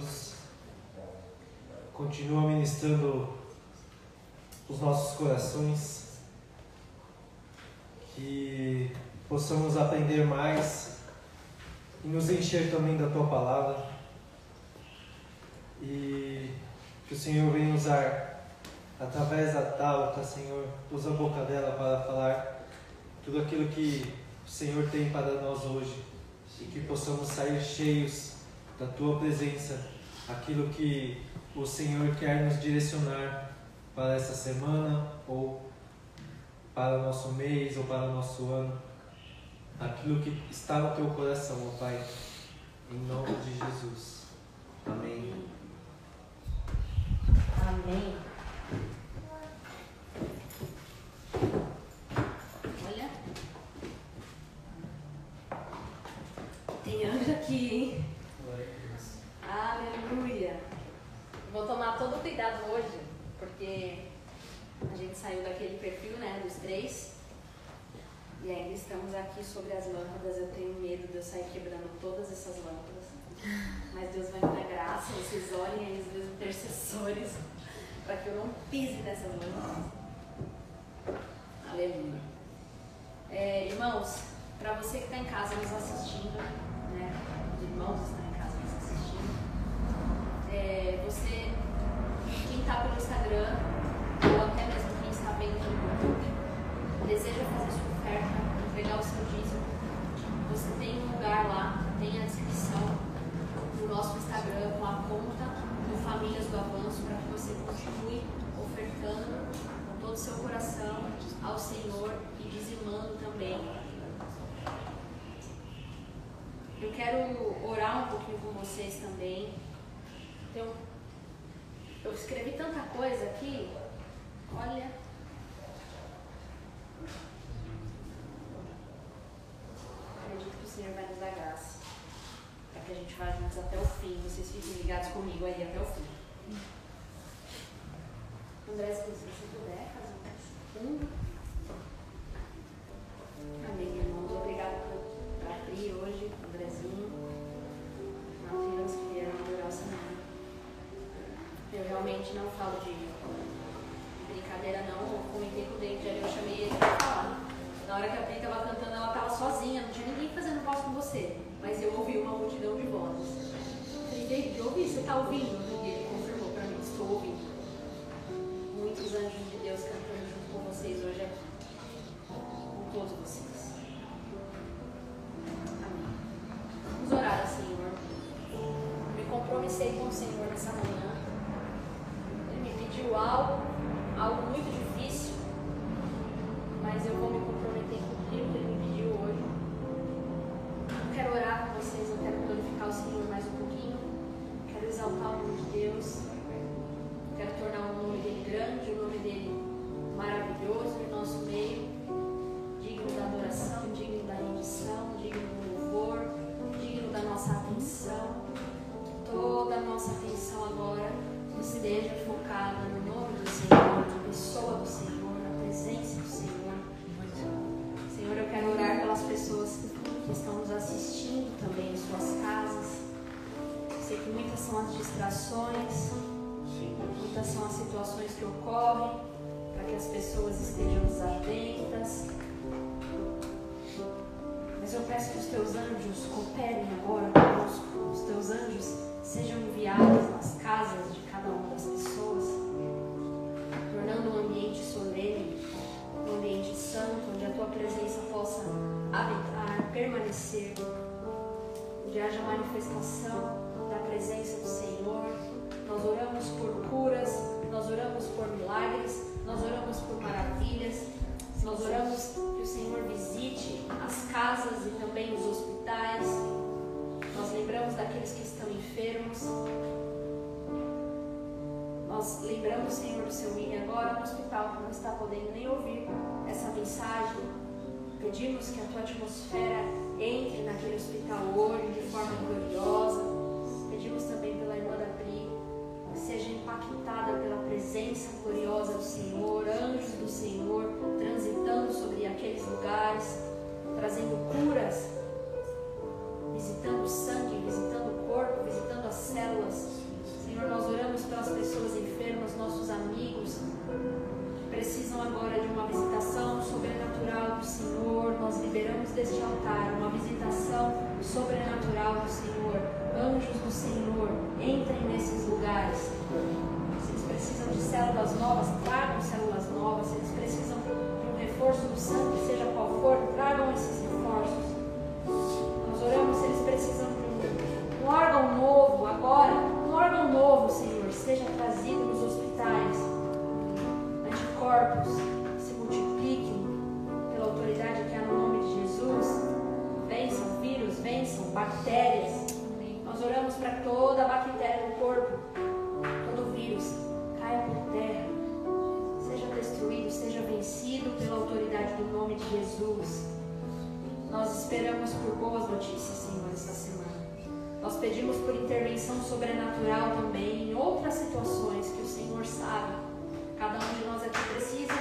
Jesus continua ministrando os nossos corações, que possamos aprender mais e nos encher também da tua palavra. E que o Senhor venha usar através da Tauta, Senhor, usa a boca dela para falar tudo aquilo que o Senhor tem para nós hoje. E que possamos sair cheios da tua presença, aquilo que o Senhor quer nos direcionar para essa semana ou para o nosso mês ou para o nosso ano. Aquilo que está no teu coração, ó Pai, em nome de Jesus. Amém. Amém. Olha. Tem anjo aqui, hein? Aleluia. Vou tomar todo o cuidado hoje, porque a gente saiu daquele perfil, né, dos três. E ainda estamos aqui sobre as lâmpadas. Eu tenho medo de eu sair quebrando todas essas lâmpadas. Mas Deus vai me dar graça. Vocês olhem aí os meus intercessores para que eu não pise nessas lâmpadas. Aleluia. É, irmãos, para você que está em casa nos assistindo, né? Os irmãos estão em casa nos assistindo. É, você, está pelo Instagram, ou até mesmo quem está vendo no YouTube, deseja fazer sua oferta, entregar o seu dízimo, você tem um lugar lá, tem a descrição do nosso Instagram com a conta do Famílias do Avanço para que você continue ofertando com todo o seu coração ao Senhor e dizimando também. Eu quero orar um pouquinho com vocês também. Então, eu escrevi tanta coisa aqui. Olha. Acredito que o Senhor vai nos dar graça. Para que a gente vá juntos até o fim. Vocês fiquem ligados comigo aí até o fim. André, se você puder, fazer um. Amém, irmãos. Obrigada por abrir hoje, Andrezinho. Mateus, que vieram adorar o Senhor. Eu realmente não falo de novas, por boas notícias, Senhor, esta semana. Nós pedimos por intervenção sobrenatural também em outras situações que o Senhor sabe. Cada um de nós aqui precisa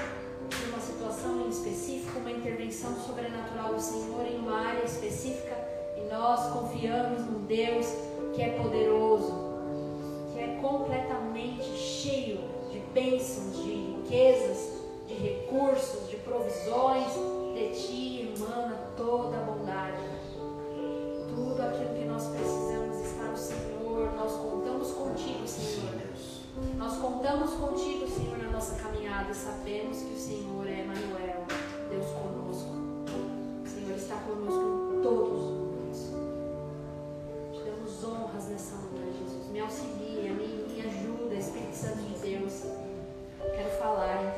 de uma situação em específico, uma intervenção sobrenatural do Senhor em uma área específica. E nós confiamos num Deus que é poderoso, que é completamente cheio de bênçãos, de riquezas, de recursos, de provisões. De ti emana toda a bondade. Tudo aquilo que nós precisamos está no Senhor. Nós contamos contigo, Senhor. Nós contamos contigo, Senhor, na nossa caminhada sabemos que o Senhor é Emmanuel, Deus conosco. O Senhor está conosco em todos os momentos. Te damos honras nessa manhã, Jesus. Me auxilia, me, me ajuda, Espírito Santo de Deus. Quero falar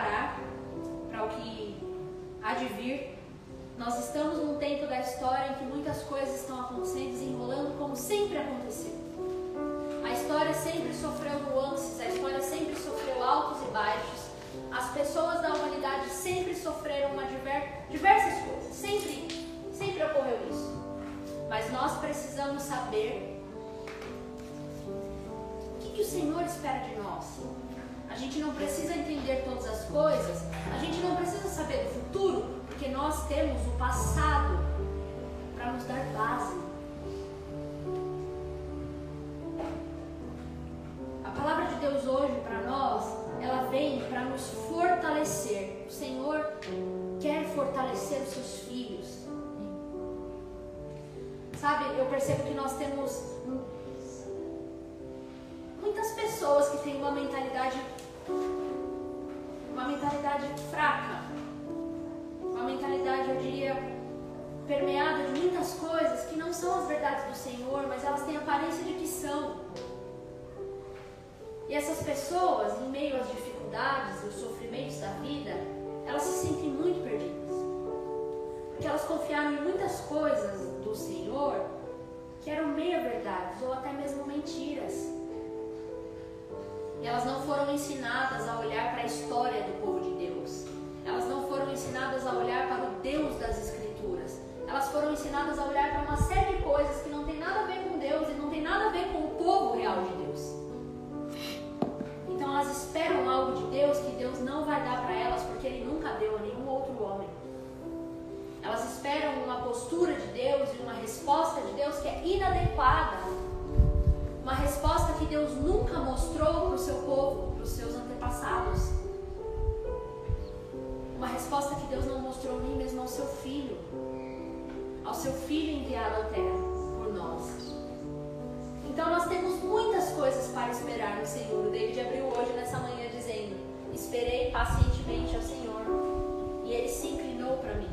preparar para o que há de vir. Nós estamos num tempo da história em que muitas coisas estão acontecendo, desenrolando como sempre aconteceu. A história sempre sofreu nuances, a história sempre sofreu altos e baixos. As pessoas da humanidade sempre sofreram uma diver- diversas coisas, sempre, sempre ocorreu isso. Mas nós precisamos saber o que, que o Senhor espera de nós. A gente não precisa entender todas as coisas, a gente não precisa saber do futuro, porque nós temos o passado para nos dar base. A palavra de Deus hoje para nós, ela vem para nos fortalecer. O Senhor quer fortalecer os seus filhos. Sabe, eu percebo que nós temos muitas pessoas que têm uma mentalidade uma mentalidade fraca, uma mentalidade, eu diria, permeada de muitas coisas que não são as verdades do Senhor, mas elas têm aparência de que são. E essas pessoas, em meio às dificuldades e os sofrimentos da vida, elas se sentem muito perdidas. Porque elas confiaram em muitas coisas do Senhor que eram meia-verdades ou até mesmo mentiras. E elas não foram ensinadas a olhar para a história do povo de Deus. Elas não foram ensinadas a olhar para o Deus das Escrituras. Elas foram ensinadas a olhar para uma série de coisas que não tem nada a ver com Deus e não tem nada a ver com o povo real de Deus. Então elas esperam algo de Deus que Deus não vai dar para elas porque Ele nunca deu a nenhum outro homem. Elas esperam uma postura de Deus e uma resposta de Deus que é inadequada uma resposta que Deus nunca mostrou para o seu povo, para os seus antepassados. Uma resposta que Deus não mostrou nem mesmo ao seu filho, ao seu filho enviado à terra por nós. Então nós temos muitas coisas para esperar no Senhor. O David abriu hoje nessa manhã dizendo: Esperei pacientemente ao Senhor e ele se inclinou para mim.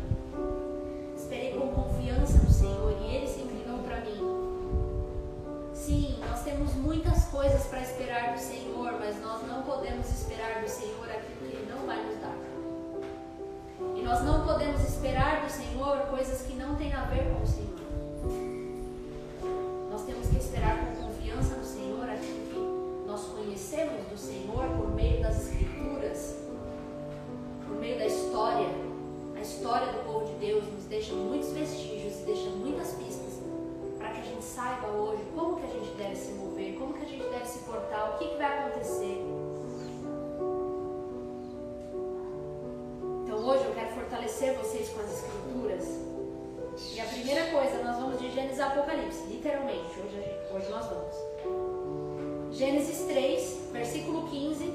Esperei com confiança no Senhor e ele se inclinou para mim. Sim, nós temos muitas coisas para esperar do Senhor, mas nós não podemos esperar do Senhor aquilo que ele não vai nos dar. E nós não podemos esperar do Senhor coisas que não têm a ver com o Senhor. Nós temos que esperar com confiança no Senhor aquilo que nós conhecemos do Senhor por meio das Escrituras, por meio da história. A história do povo de Deus nos deixa muitos vestígios deixa muitas pistas para que a gente saiba hoje como que a gente deve se mover, como que a gente deve se portar, o que, que vai acontecer. Então hoje eu quero fortalecer vocês com as escrituras. E a primeira coisa, nós vamos de Gênesis a Apocalipse, literalmente, hoje, hoje nós vamos. Gênesis 3, versículo 15.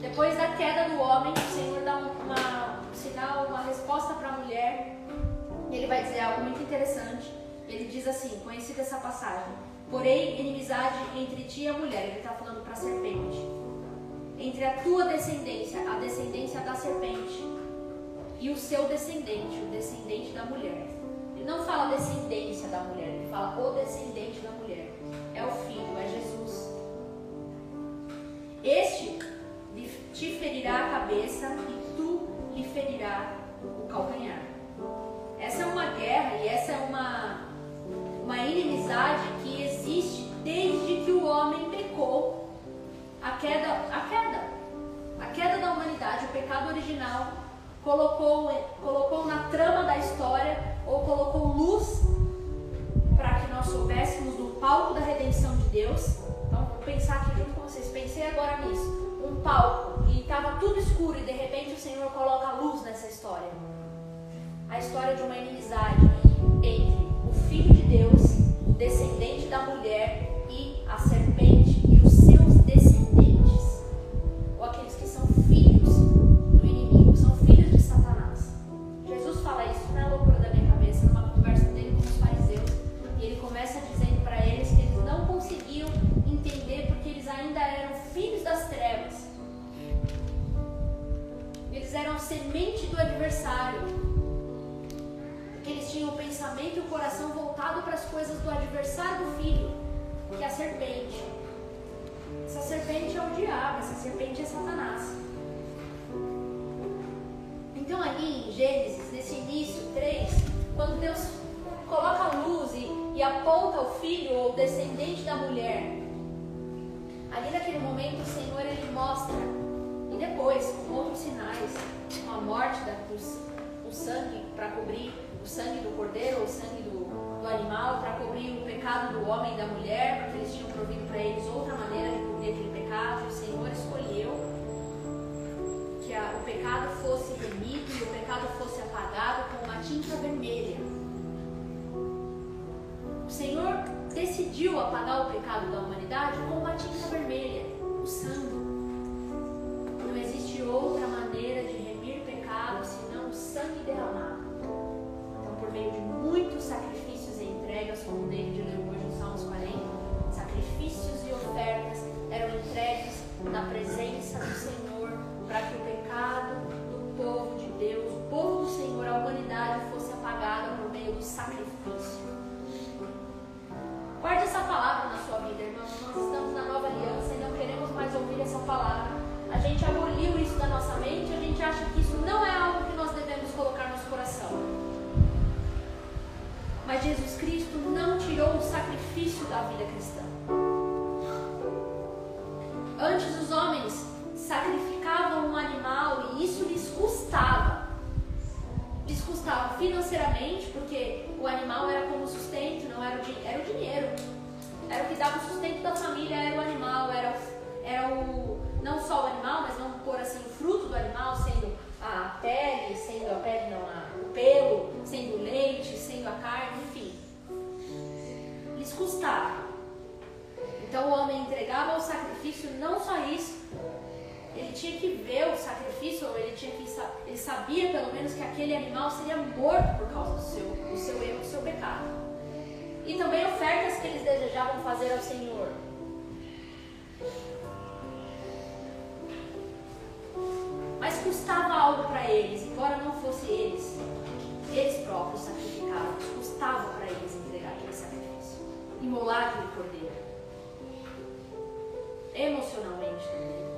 Depois da queda do homem, o Senhor dá uma, um sinal, uma resposta para a mulher. E ele vai dizer algo muito interessante. Ele diz assim, conhecida essa passagem. Porém, inimizade entre ti e a mulher. Ele está falando para a serpente. Entre a tua descendência, a descendência da serpente, e o seu descendente, o descendente da mulher. Ele não fala descendência da mulher, ele fala o descendente da mulher. É o filho, é Jesus. Este te ferirá a cabeça e tu lhe ferirá o calcanhar. Essa é uma guerra e essa é uma, uma inimizade que existe desde que o homem pecou. A queda, a queda, a queda da humanidade, o pecado original, colocou, colocou na trama da história ou colocou luz para que nós soubéssemos do palco da redenção de Deus. Então, vou pensar aqui junto com vocês. Pensei agora nisso. Um palco e estava tudo escuro e de repente o Senhor coloca luz nessa história. A história de uma inimizade entre Filho de Deus, descendente da mulher e a serpente pensamento e o coração voltado para as coisas do adversário do filho, que é a serpente. Essa serpente é o diabo, essa serpente é Satanás. Então ali em Gênesis, nesse início 3, quando Deus coloca a luz e, e aponta o filho ou o descendente da mulher, ali naquele momento o Senhor ele mostra, e depois com outros sinais, com a morte da cruz, o sangue para cobrir o sangue do cordeiro ou o sangue do, do animal, para cobrir o pecado do homem e da mulher, porque eles tinham provido para eles outra maneira de cobrir aquele pecado, o Senhor escolheu que a, o pecado fosse remido e o pecado fosse apagado com uma tinta vermelha. O Senhor decidiu apagar o pecado da humanidade com uma tinta vermelha, o sangue. Não existe outra maneira de remir pecado senão o sangue derramado. Por meio de muitos sacrifícios e entregas, como o David leu hoje no Salmos 40, sacrifícios e ofertas eram entregues na presença do Senhor para que o pecado do povo de Deus, o povo do Senhor, a humanidade fosse apagada por meio do sacrifício. Guarde essa palavra na sua vida, irmãos. Nós estamos na nova aliança e não queremos mais ouvir essa palavra. A gente aboliu isso da nossa mente, a gente acha que isso não é algo que nós devemos colocar no nosso coração. Mas Jesus Cristo não tirou o sacrifício da vida cristã. Antes os homens sacrificavam um animal e isso lhes custava. Lhes custava financeiramente, porque o animal era como sustento, não era o, era o dinheiro. Era o que dava o sustento da família, era o animal, era, era o. não só o animal, mas vamos pôr assim, o fruto do animal, sendo a pele, sendo a pele não, a, pelo, sendo o leite, sendo a carne, enfim. Lhes custava. Então o homem entregava o sacrifício, não só isso, ele tinha que ver o sacrifício, ou ele tinha que ele sabia pelo menos que aquele animal seria morto por causa do seu, do seu erro, do seu pecado. E também ofertas que eles desejavam fazer ao Senhor. Mas custava algo para eles, embora não fosse eles eles próprios sacrificavam, custava para eles entregar aquele sacrifício, imolar aquele cordeiro, emocionalmente também.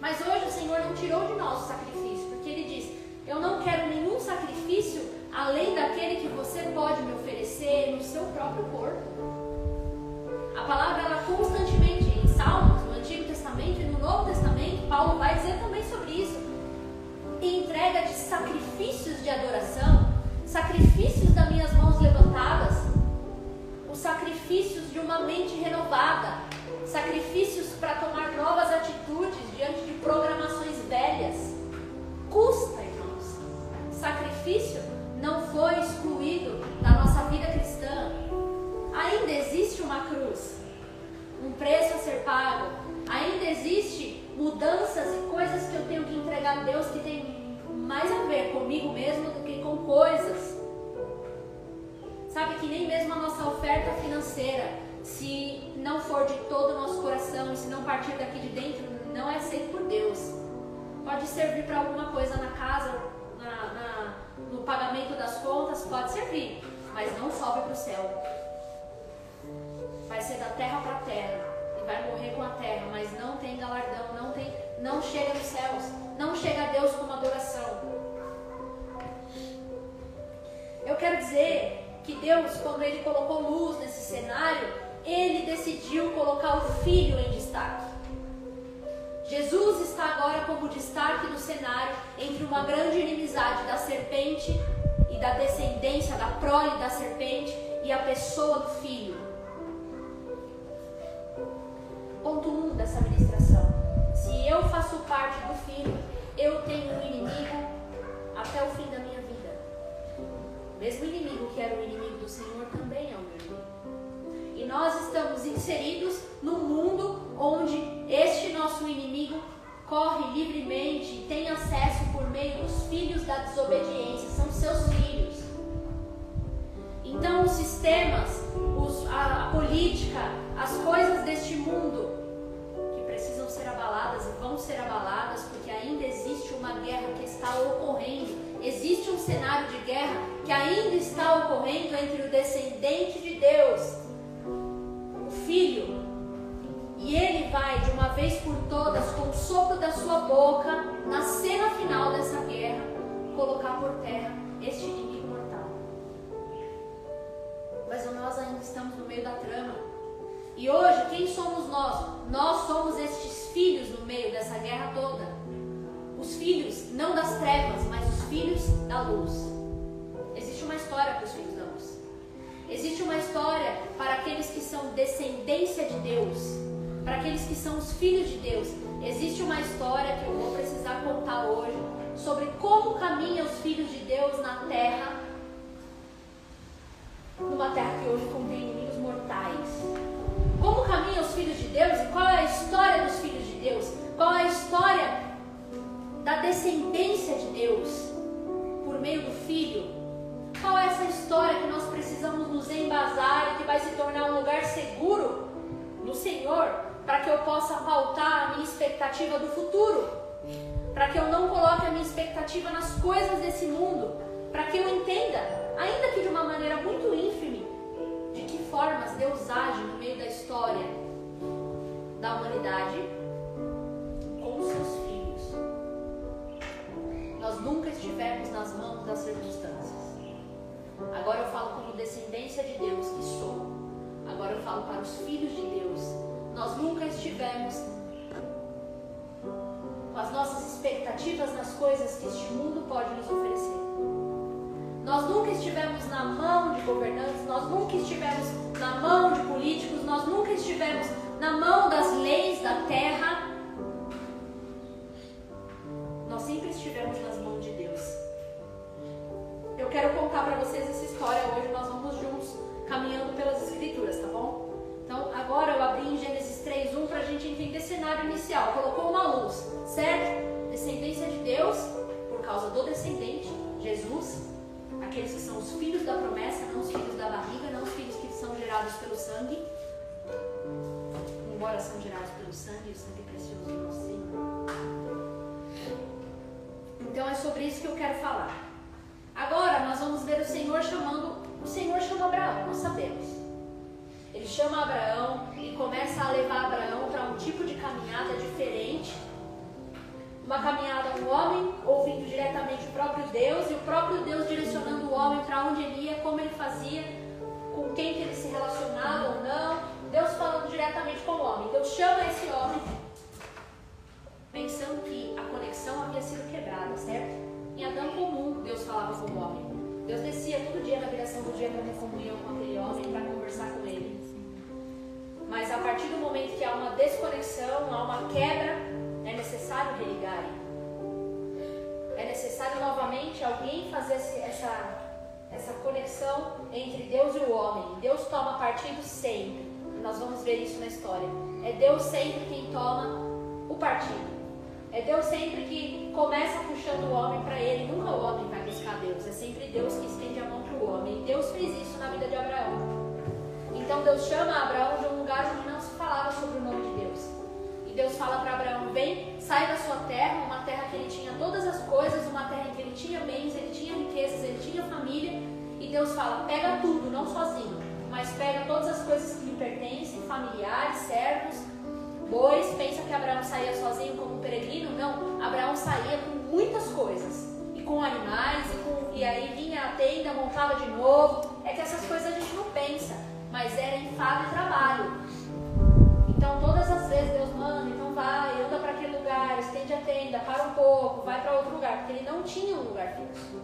Mas hoje o Senhor não tirou de nós o sacrifício, porque Ele diz: Eu não quero nenhum sacrifício além daquele que você pode me oferecer no seu próprio corpo. A palavra, ela constantemente, em Salmos, no Antigo Testamento e no Novo Testamento, Paulo vai dizer também. Entrega de sacrifícios de adoração, sacrifícios das minhas mãos levantadas, os sacrifícios de uma mente renovada, sacrifícios para tomar novas atitudes diante de programações velhas. Custa, irmãos. Sacrifício não foi excluído da nossa vida cristã. Ainda existe uma cruz, um preço a ser pago. Ainda existe mudanças e coisas que eu tenho que entregar a Deus que tem mais a ver comigo mesmo do que com coisas. Sabe que nem mesmo a nossa oferta financeira se não for de todo o nosso coração e se não partir daqui de dentro, não é aceito por Deus. Pode servir para alguma coisa na casa, na, na, no pagamento das contas, pode servir, mas não sobe para o céu. Vai ser da terra para a terra e vai morrer com a terra, mas não tem galardão, não tem, não chega nos céus, não chega a Deus como adoração. Eu quero dizer que Deus, quando Ele colocou luz nesse cenário, ele decidiu colocar o filho em destaque. Jesus está agora como destaque no cenário entre uma grande inimizade da serpente e da descendência da prole da serpente e a pessoa do filho. Ponto 1 um dessa ministração. Se eu faço parte do filho, eu tenho um inimigo até o fim da minha vida. O mesmo inimigo que era o inimigo do Senhor também é o meu inimigo. E nós estamos inseridos num mundo onde este nosso inimigo corre livremente e tem acesso por meio dos filhos da desobediência, são seus filhos. Então, os sistemas, os, a, a política, as coisas deste mundo precisam ser abaladas e vão ser abaladas porque ainda existe uma guerra que está ocorrendo. Existe um cenário de guerra que ainda está ocorrendo entre o descendente de Deus filho. E ele vai, de uma vez por todas, com o sopro da sua boca, na cena final dessa guerra, colocar por terra este inimigo mortal. Mas nós ainda estamos no meio da trama. E hoje, quem somos nós? Nós somos estes filhos no meio dessa guerra toda. Os filhos, não das trevas, mas os filhos da luz. Existe uma história para os filhos da luz. Existe uma história para aqueles que são descendência de Deus, para aqueles que são os filhos de Deus. Existe uma história que eu vou precisar contar hoje sobre como caminham os filhos de Deus na terra, numa terra que hoje contém inimigos mortais. Como caminham os filhos de Deus e qual é a história dos filhos de Deus? Qual é a história da descendência de Deus por meio do filho? Qual é essa história que nós precisamos nos embasar e que vai se tornar um lugar seguro no Senhor para que eu possa pautar a minha expectativa do futuro? Para que eu não coloque a minha expectativa nas coisas desse mundo? Para que eu entenda, ainda que de uma maneira muito que formas Deus age no meio da história da humanidade com seus filhos. Nós nunca estivemos nas mãos das circunstâncias. Agora eu falo como descendência de Deus que sou. Agora eu falo para os filhos de Deus. Nós nunca estivemos com as nossas expectativas nas coisas que este mundo pode nos oferecer. Nós nunca estivemos na mão de governantes, nós nunca estivemos na mão de políticos, nós nunca estivemos na mão das leis da terra. Nós sempre estivemos nas mãos de Deus. Eu quero contar para vocês essa história hoje. Nós vamos juntos caminhando pelas escrituras, tá bom? Então, agora eu abri em Gênesis 3, 1 cenário inicial, colocou uma luz, certo? Descendência de Deus, por causa do descendente, Jesus. Aqueles que são os filhos da promessa, não os filhos da barriga, não os filhos que são gerados pelo sangue. Embora são gerados pelo sangue, o sangue precioso do nosso Senhor. Então é sobre isso que eu quero falar. Agora nós vamos ver o Senhor chamando. O Senhor chama Abraão, nós sabemos. Ele chama Abraão e começa a levar Abraão para um tipo de caminhada diferente. Uma caminhada, um homem ouvindo diretamente o próprio Deus e o próprio Deus direcionando o homem para onde ele ia, como ele fazia, com quem que ele se relacionava ou não. Deus falando diretamente com o homem. Deus chama esse homem pensando que a conexão havia sido quebrada, certo? Em Adão comum, Deus falava com o homem. Deus descia todo dia na viração do dia para ter comunhão com aquele homem, para conversar com ele. Mas a partir do momento que há uma desconexão, há uma quebra, é necessário religar. É necessário novamente alguém fazer essa, essa conexão entre Deus e o homem. Deus toma partido sempre. Nós vamos ver isso na história. É Deus sempre quem toma o partido. É Deus sempre que começa puxando o homem para ele. Nunca o homem vai buscar Deus. É sempre Deus que estende a mão para o homem. Deus fez isso na vida de Abraão. Então Deus chama Abraão de um lugar onde não se falava sobre o nome de Deus. Fala para Abraão: vem, sai da sua terra, uma terra que ele tinha todas as coisas, uma terra em que ele tinha bens, ele tinha riquezas, ele tinha família. E Deus fala: pega tudo, não sozinho, mas pega todas as coisas que lhe pertencem, familiares, servos bois, pensa que Abraão saía sozinho como peregrino? Não, Abraão saía com muitas coisas. E com animais, e, com, e aí vinha a tenda, montava de novo. É que essas coisas a gente não pensa, mas era enfado e trabalho. Então todas as vezes Deus estende a tenda, para um pouco, vai para outro lugar, porque ele não tinha um lugar fixo.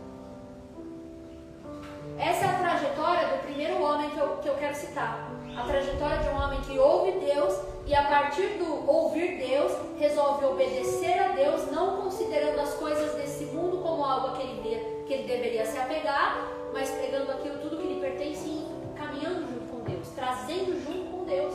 Essa é a trajetória do primeiro homem que eu, que eu quero citar. A trajetória de um homem que ouve Deus e a partir do ouvir Deus, resolve obedecer a Deus, não considerando as coisas desse mundo como algo que ele, que ele deveria se apegar, mas pegando aquilo tudo que lhe pertence e caminhando junto com Deus, trazendo junto com Deus.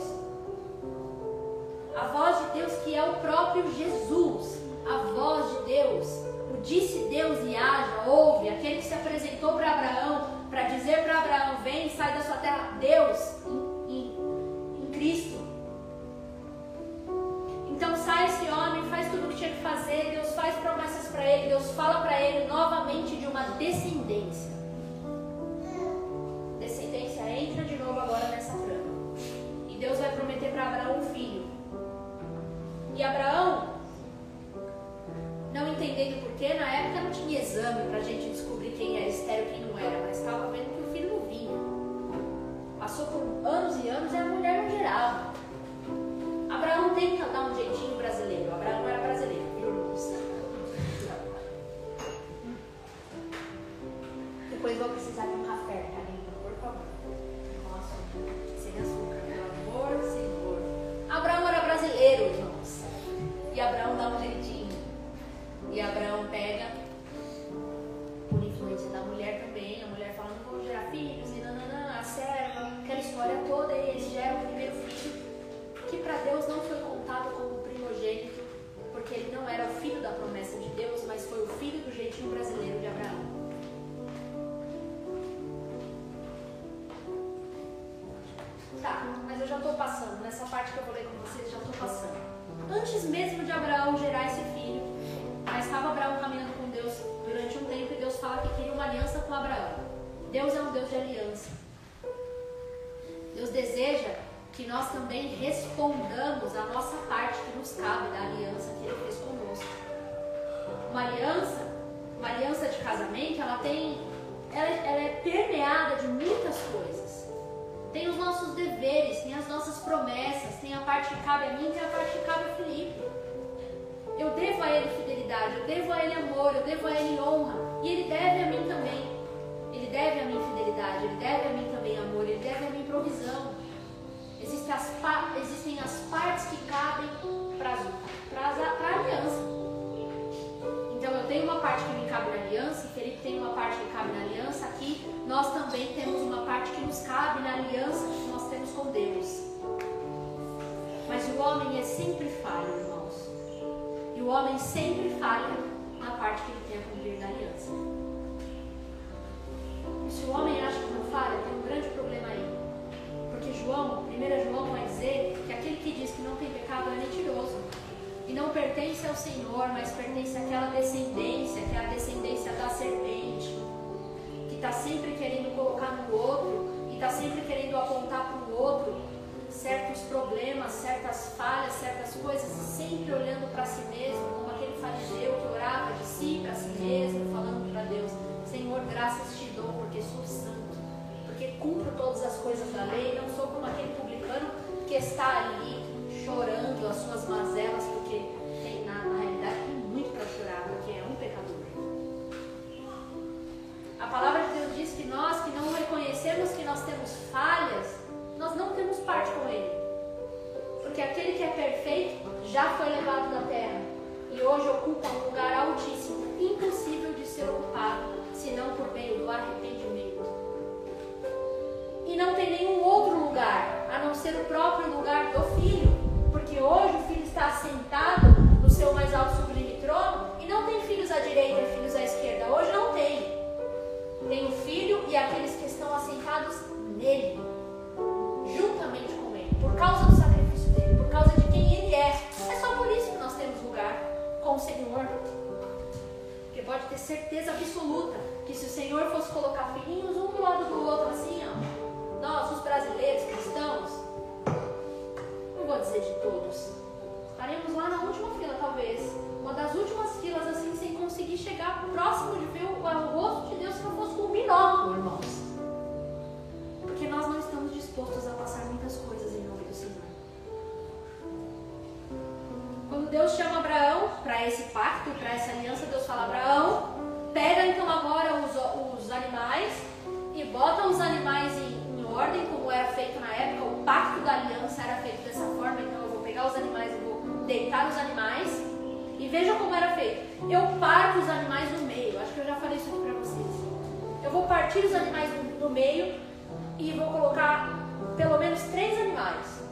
A voz de Deus que é o próprio Jesus, a voz de Deus, o disse Deus e haja, ouve, aquele que se apresentou para Abraão, para dizer para Abraão: vem, sai da sua terra, Deus, em, em, em Cristo então sai esse homem, faz tudo o que tinha que fazer, Deus faz promessas para ele, Deus fala para ele novamente de uma descendência. Descendência entra de novo agora nessa trama. E Deus vai prometer para Abraão um filho. E Abraão, não entendendo porquê, na época não tinha exame para a gente descobrir quem era estéreo e quem não era, mas estava vendo que o filho não vinha. Passou por anos e anos e a mulher não gerava. Abraão tenta dar um jeitinho brasileiro. Abraão não era brasileiro, irmãos? Depois vou precisar de um café, Karina, por favor. Nossa, sem açúcar, pelo amor Senhor. Abraão era brasileiro, irmãos. E Abraão dá um jeitinho. Abraão pega, casamento, ela tem, ela, ela é permeada de muitas coisas. Tem os nossos deveres, tem as nossas promessas, tem a parte que cabe a mim, tem a parte que cabe a Felipe. Eu devo a ele fidelidade, eu devo a ele amor, eu devo a ele honra. E ele deve a mim também. Ele deve a mim fidelidade, ele deve a mim também amor, ele deve a mim provisão. Existem as, existem as partes que cabem para a aliança. Então eu tenho uma parte que me cabe na aliança, Felipe tem uma parte que cabe na aliança. Aqui nós também temos uma parte que nos cabe na aliança que nós temos com Deus. Mas o homem é sempre falho, irmãos. E o homem sempre falha na parte que ele tem a cumprir da aliança. E se o homem acha que não falha, tem um grande problema aí. Porque João, 1 João vai dizer que aquele que diz que não tem pecado é mentiroso. E não pertence ao Senhor, mas pertence àquela descendência, que é a descendência da serpente, que está sempre querendo colocar no outro e está sempre querendo apontar para o outro certos problemas, certas falhas, certas coisas, sempre olhando para si mesmo, como aquele fariseu que orava de si para si mesmo, falando para Deus: Senhor, graças te dou porque sou santo, porque cumpro todas as coisas da lei, não sou como aquele publicano que está ali chorando as suas mazelas, porque tem na, na realidade tem muito para chorar, porque é um pecador. A palavra de Deus diz que nós que não reconhecemos que nós temos falhas, nós não temos parte com Ele. Porque aquele que é perfeito já foi levado da terra e hoje ocupa um lugar altíssimo, impossível de ser ocupado, senão por meio do arrependimento. E não tem nenhum outro lugar a não ser o próprio lugar ter certeza absoluta que se o Senhor fosse colocar filhinhos um do lado do outro, assim, ó, nós, os brasileiros cristãos, não vou dizer de todos, estaremos lá na última fila, talvez. Uma das últimas filas, assim, sem conseguir chegar próximo de ver o rosto de Deus se não fosse com um binóculo, irmãos. Porque nós não estamos dispostos a passar muitas coisas Quando Deus chama Abraão para esse pacto, para essa aliança, Deus fala: Abraão, pega então agora os, os animais e bota os animais em, em ordem, como era feito na época. O pacto da aliança era feito dessa forma. Então eu vou pegar os animais, eu vou deitar os animais. E veja como era feito. Eu parto os animais no meio. Acho que eu já falei isso aqui para vocês. Eu vou partir os animais no, no meio e vou colocar pelo menos três animais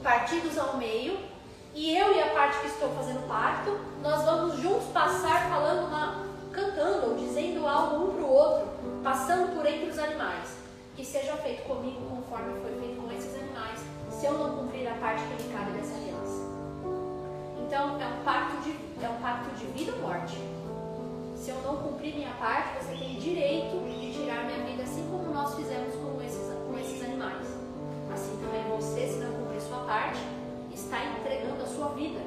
partidos ao meio e eu e a parte que estou fazendo pacto, nós vamos juntos passar falando uma, cantando ou dizendo algo um para o outro, passando por entre os animais. Que seja feito comigo conforme foi feito com esses animais, se eu não cumprir a parte que me cabe dessa aliança. Então é um pacto de, é um pacto de vida ou morte. Se eu não cumprir minha parte, você tem direito de tirar minha vida, assim como nós fizemos com esses, com esses animais. Assim também você, se não cumprir sua parte, está entregando a sua vida.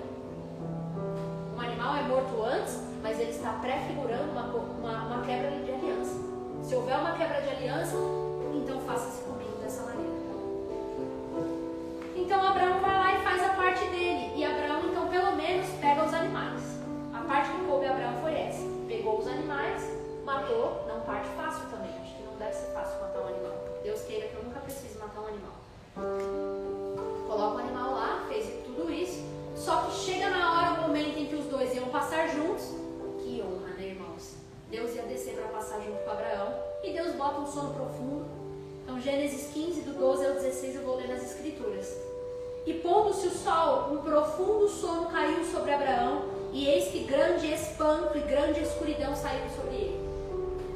Um animal é morto antes, mas ele está prefigurando uma, uma, uma quebra de aliança. Se houver uma quebra de aliança, então faça-se comigo dessa maneira. Então Abraão vai lá e faz a parte dele. E Abraão, então, pelo menos, pega os animais. A parte que coube Abraão foi essa. Pegou os animais, matou. Não parte fácil também. Acho que não deve ser fácil matar um animal. Deus queira que eu nunca precise matar um animal. Coloca o animal lá, fez tudo isso. Só que chega na hora, o momento em que os dois iam passar juntos. Que honra, né, irmãos? Deus ia descer para passar junto com Abraão. E Deus bota um sono profundo. Então, Gênesis 15, do 12 ao 16, eu vou ler nas Escrituras. E pondo-se o sol, um profundo sono caiu sobre Abraão, e eis que grande espanto e grande escuridão saíram sobre ele.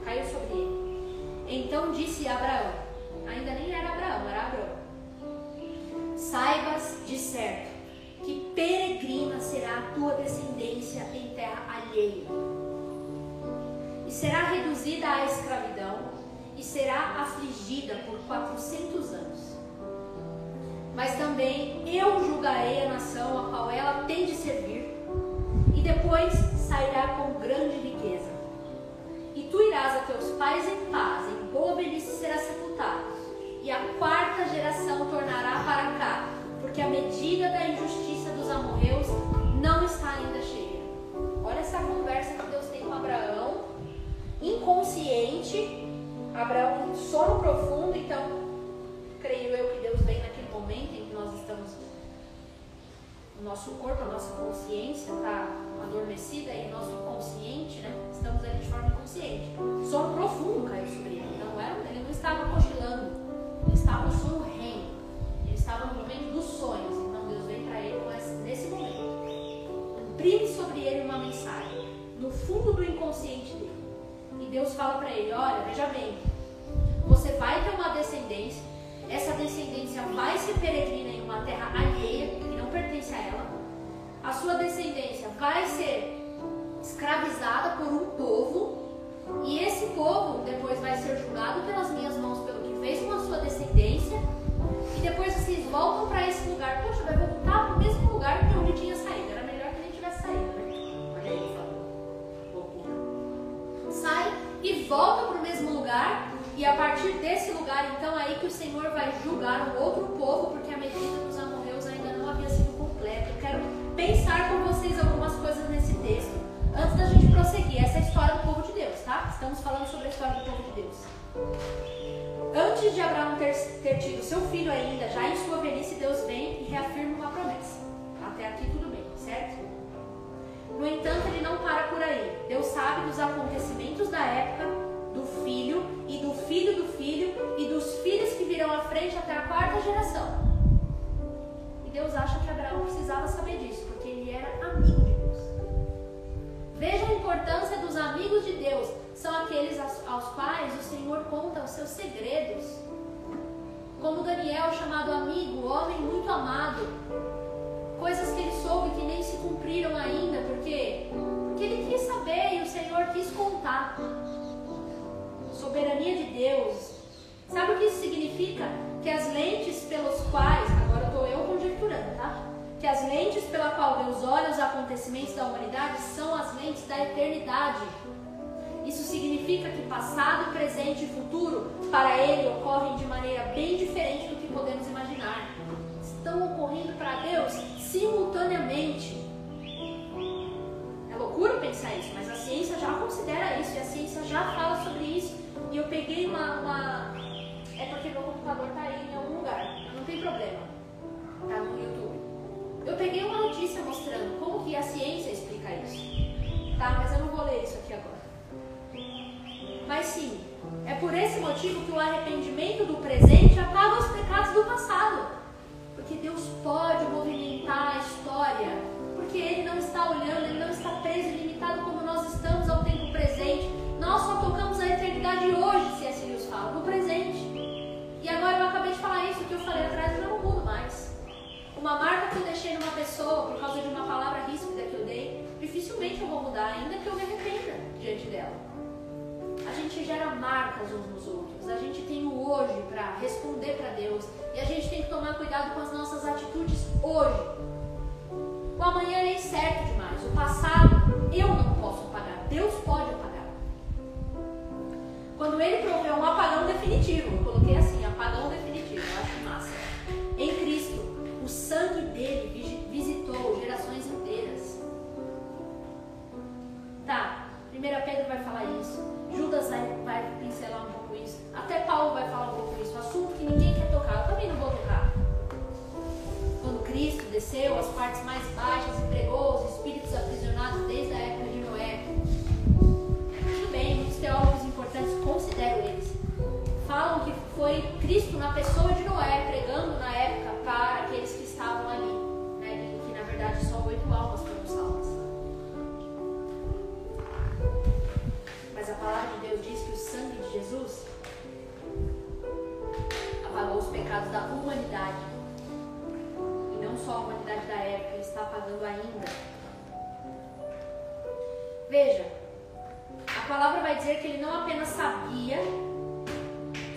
Caiu sobre ele. Então disse Abraão, a tua descendência em terra alheia, e será reduzida à escravidão, e será afligida por quatrocentos anos. Mas também eu julgarei a nação a qual ela tem de servir, e depois sairá com grande riqueza. E tu irás a teus pais em paz, em boa velhice será sepultado, e a quarta geração tornará para cá, porque a medida da injustiça dos amorreus não está ainda cheia. Olha essa conversa que Deus tem com Abraão, inconsciente, Abraão em sono profundo, então creio eu que Deus vem naquele momento em que nós estamos, o nosso corpo, a nossa consciência está adormecida e nosso consciente, né? Estamos ali de forma inconsciente. Sono profundo caiu sobre ele. Não era, ele não estava cochilando, ele estava REM. Ele estava no momento dos sonhos. Então imprime sobre ele uma mensagem, no fundo do inconsciente dele. E Deus fala para ele: Olha, veja bem, você vai ter uma descendência, essa descendência vai ser peregrina em uma terra alheia, que não pertence a ela. A sua descendência vai ser escravizada por um povo, e esse povo depois vai ser julgado pelas minhas mãos pelo que fez com a sua descendência, e depois vocês voltam para esse lugar. Poxa, vai voltar para o mesmo lugar que onde tinha saído. Sai e volta para o mesmo lugar, e a partir desse lugar, então, aí que o Senhor vai julgar um outro povo, porque a medida dos amorreus ainda não havia sido completa. Eu quero pensar com vocês algumas coisas nesse texto, antes da gente prosseguir. Essa é a história do povo de Deus, tá? Estamos falando sobre a história do povo de Deus. Antes de Abraão ter, ter tido seu filho ainda, já em sua velhice, Deus vem e reafirma uma promessa. Até aqui tudo bem, certo? No entanto, ele não para por aí. Deus sabe dos acontecimentos da época, do filho e do filho do filho e dos filhos que virão à frente até a quarta geração. E Deus acha que Abraão precisava saber disso, porque ele era amigo de Deus. Veja a importância dos amigos de Deus. São aqueles aos quais o Senhor conta os seus segredos. Como Daniel, chamado amigo, homem muito amado. Coisas que ele soube que nem se cumpriram acontecimentos da humanidade são as lentes da eternidade. Isso significa que passado, presente e futuro para Ele ocorrem de maneira bem diferente do que podemos imaginar. Estão ocorrendo para Deus simultaneamente. É loucura pensar isso, mas a ciência já considera isso e a ciência já fala sobre isso. E eu peguei uma. uma... É porque meu computador está aí em algum lugar, não tem problema. Está no YouTube. Eu peguei uma notícia mostrando como que a ciência explica isso. Tá? Mas eu não vou ler isso aqui agora. Mas sim, é por esse motivo que o arrependimento do presente apaga os pecados do passado. Porque Deus pode movimentar a história. Porque Ele não está olhando, Ele não está preso e limitado como nós estamos ao tempo presente. Nós só tocamos a eternidade hoje, se assim nos fala, no presente. E agora eu acabei de falar isso, que eu falei atrás eu não mudo mais. Uma marca que eu deixei numa pessoa por causa de uma palavra ríspida que eu dei, dificilmente eu vou mudar, ainda que eu me arrependa diante dela. A gente gera marcas uns nos outros. A gente tem o hoje para responder para Deus. E a gente tem que tomar cuidado com as nossas atitudes hoje. O amanhã é incerto demais. O passado eu não posso apagar. Deus pode apagar. Quando ele proveu um apagão definitivo, eu coloquei assim, apagão definitivo, eu acho massa. Em Cristo, sangue dele visitou gerações inteiras. Tá, 1 Pedro vai falar isso. Judas vai, vai pincelar um pouco isso. Até Paulo vai falar um pouco isso. Assunto que ninguém quer tocar. Eu também não vou tocar. Quando Cristo desceu às partes mais baixas e pregou os espíritos aprisionados desde a época de Noé. Tudo bem, muitos teólogos importantes consideram eles. Falam que foi Cristo na pessoa de Noé pregando na época para aqueles que estavam ali. Né? Que na verdade só oito almas foram salvas. Mas a palavra de Deus diz que o sangue de Jesus apagou os pecados da humanidade. E não só a humanidade da época, ele está apagando ainda. Veja, a palavra vai dizer que ele não apenas sabia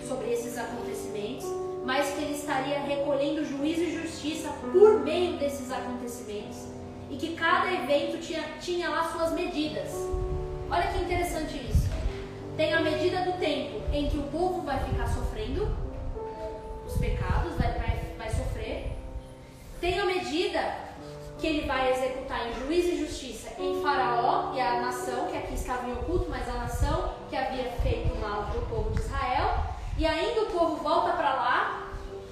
sobre esses acontecimentos, mas que ele estaria recolhendo juízo e justiça por meio desses acontecimentos. E que cada evento tinha, tinha lá suas medidas. Olha que interessante isso. Tem a medida do tempo em que o povo vai ficar sofrendo os pecados, vai, vai, vai sofrer. Tem a medida que ele vai executar em juízo e justiça em Faraó e a nação, que aqui estava em oculto, mas a nação que havia feito mal para o povo de Israel. E ainda o povo volta para lá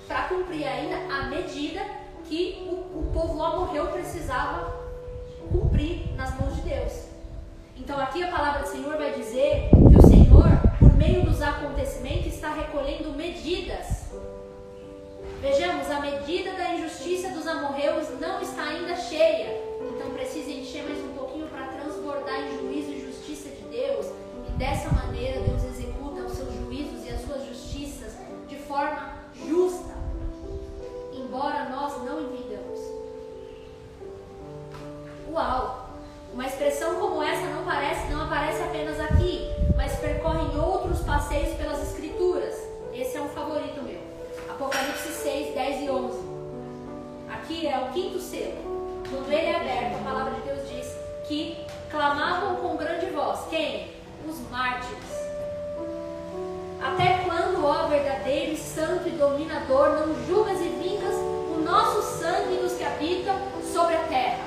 para cumprir ainda a medida que o, o povo lá morreu precisava cumprir nas mãos de Deus. Então aqui a palavra do Senhor vai dizer que o Senhor, por meio dos acontecimentos, está recolhendo medidas. Vejamos, a medida da injustiça dos amorreus não está ainda cheia. Então precisa encher mais um pouquinho para transbordar em juízo e justiça de Deus. E dessa maneira Deus forma justa, embora nós não entendamos. Uau! Uma expressão como essa não parece, não aparece apenas aqui, mas percorre em outros passeios pelas escrituras. Esse é um favorito meu. Apocalipse 6, 10 e 11. Aqui é o quinto selo. Quando ele é aberto, a palavra de Deus diz que clamavam com grande voz. Quem? Os mártires até quando, ó verdadeiro santo e dominador, não julgas e vingas o nosso sangue dos que habitam sobre a terra?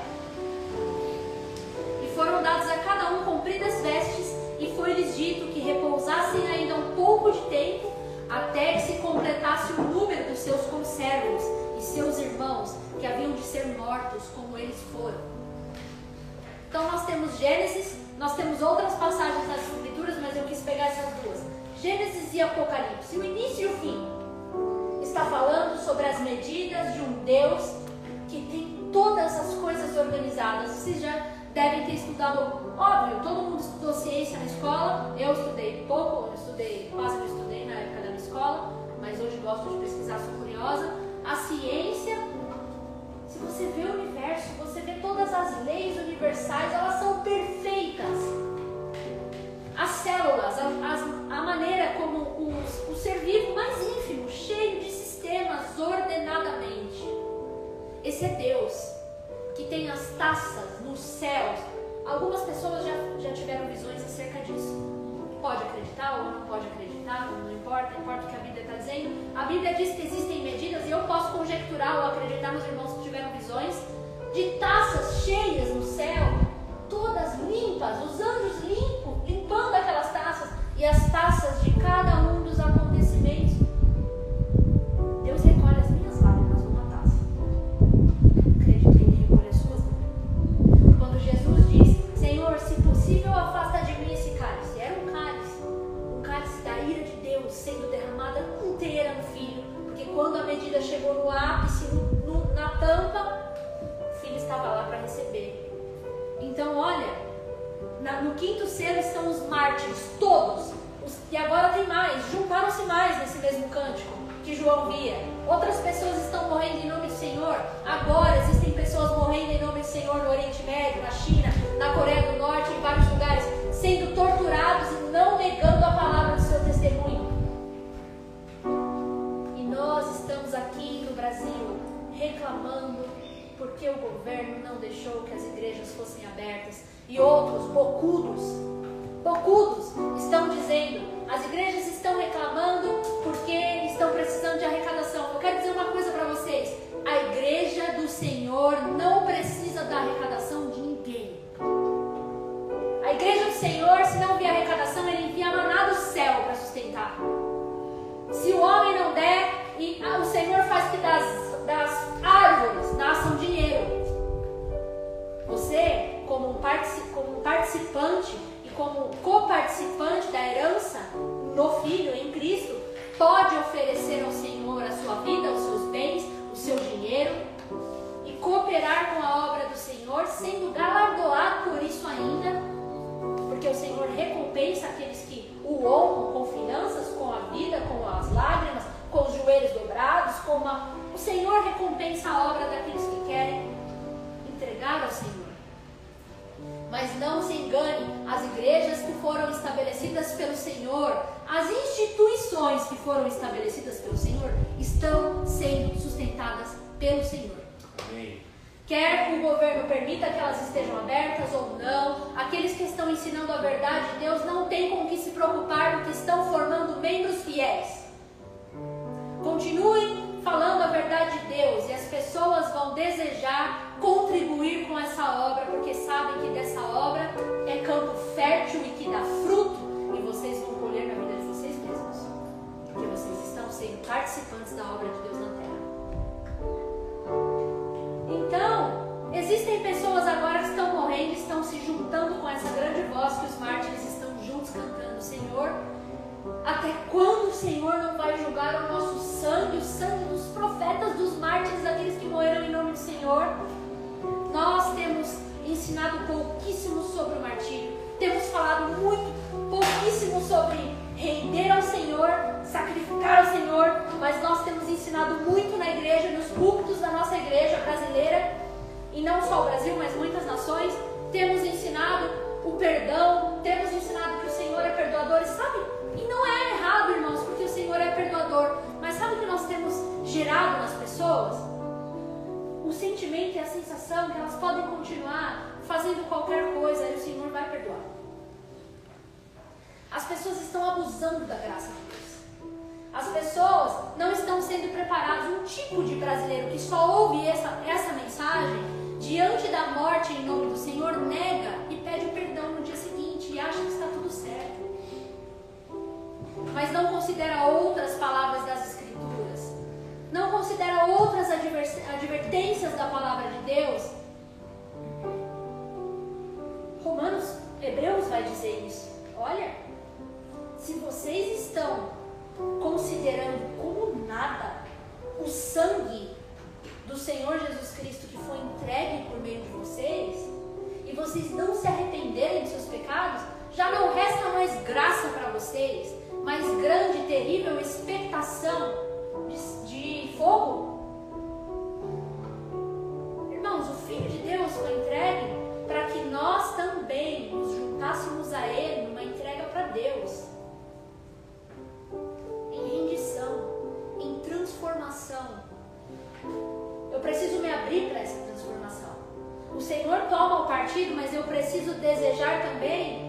E foram dados a cada um compridas vestes, e foi-lhes dito que repousassem ainda um pouco de tempo, até que se completasse o número dos seus conservos e seus irmãos, que haviam de ser mortos como eles foram. Então nós temos Gênesis, nós temos outras passagens das Escrituras, mas eu quis pegar essas duas. Gênesis e Apocalipse, o início e o fim, está falando sobre as medidas de um Deus que tem todas as coisas organizadas. Vocês já devem ter estudado, óbvio, todo mundo estudou ciência na escola. Eu estudei pouco, eu estudei, quase não estudei na época da minha escola, mas hoje gosto de pesquisar, sou curiosa. A ciência, se você vê o universo, você vê todas as leis universais, elas são perfeitas as células, a, a, a maneira como o ser vivo mais ínfimo, cheio de sistemas ordenadamente. Esse é Deus que tem as taças nos céus. Algumas pessoas já, já tiveram visões acerca disso. Pode acreditar ou não pode acreditar, não importa, importa o que a Bíblia está dizendo. A Bíblia diz que existem medidas e eu posso conjecturar ou acreditar nos irmãos que tiveram visões de taças cheias no céu, todas limpas, os anjos limpos, e as taças de cada um dos acontecimentos. Deus recolhe as minhas lágrimas numa taça. Acredito que Ele recolhe as suas também. Quando Jesus diz: Senhor, se possível, afasta de mim esse cálice. Era um cálice, o cálice da ira de Deus sendo derramada inteira no filho. Porque quando a medida chegou no ápice, no, na tampa, o filho estava lá para receber. Então, olha, no quinto selo estão os mártires, todos. Os, e agora tem mais, mais nesse mesmo cântico que João via. Outras pessoas estão morrendo em nome do Senhor. Agora existem pessoas morrendo em nome do Senhor no Oriente Médio, na China, na Coreia do Norte, em vários lugares, sendo torturados e não negando a palavra do seu testemunho. E nós estamos aqui no Brasil reclamando porque o governo não deixou que as igrejas fossem abertas e outros bocudos, bocudos, estão dizendo: as igrejas estão reclamando porque estão precisando de arrecadação. Eu quero dizer uma coisa para vocês: a igreja do Senhor não precisa da arrecadação de ninguém. A igreja do Senhor, se não vier arrecadação, ele envia maná do céu para sustentar. Se o homem não der, ah, o Senhor faz que das, das árvores nasçam dinheiro. Você como um, participante como coparticipante da herança no Filho, em Cristo, pode oferecer ao Senhor a sua vida, os seus bens, o seu dinheiro e cooperar com a obra do Senhor, sendo galardoado por isso ainda, porque o Senhor recompensa aqueles que o honram com finanças, com a vida, com as lágrimas, com os joelhos dobrados, com uma... o Senhor recompensa a obra daqueles que querem entregar ao Senhor. Mas não se engane, as igrejas que foram estabelecidas pelo Senhor, as instituições que foram estabelecidas pelo Senhor, estão sendo sustentadas pelo Senhor. Amém. Quer o governo permita que elas estejam abertas ou não, aqueles que estão ensinando a verdade de Deus não têm com que se preocupar porque estão formando membros fiéis. Continuem falando a verdade de Deus e as pessoas vão desejar contribuir com essa obra porque sabem Senhor, até quando o Senhor não vai julgar o nosso sangue, o sangue dos profetas, dos mártires, daqueles que morreram em nome do Senhor? Nós temos ensinado pouquíssimo sobre o martírio, temos falado muito, pouquíssimo sobre render ao Senhor, sacrificar ao Senhor, mas nós temos ensinado muito na igreja, nos cultos da nossa igreja brasileira, e não só só o Brasil, mas muitas nações, temos ensinado o perdão, temos ensinado que o Senhor perdoador, e sabe? E não é errado, irmãos, porque o Senhor é perdoador, mas sabe o que nós temos gerado nas pessoas? O sentimento e a sensação que elas podem continuar fazendo qualquer coisa e o Senhor vai perdoar. As pessoas estão abusando da graça de Deus. As pessoas não estão sendo preparadas. Um tipo de brasileiro que só ouve essa, essa mensagem, diante da morte em nome do Senhor, nega e pede perdão no dia seguinte e acha que está tudo certo. Mas não considera outras palavras das Escrituras. Não considera outras advertências da palavra de Deus. Romanos, Hebreus vai dizer isso. Olha, se vocês estão considerando como nada o sangue do Senhor Jesus Cristo que foi entregue por meio de vocês, e vocês não se arrependerem de seus pecados, já não resta mais graça para vocês, mas grande e terrível expectação de, de fogo. Irmãos, o Filho de Deus foi entregue para que nós também nos juntássemos a Ele numa entrega para Deus. transformação. Eu preciso me abrir para essa transformação. O Senhor toma o partido, mas eu preciso desejar também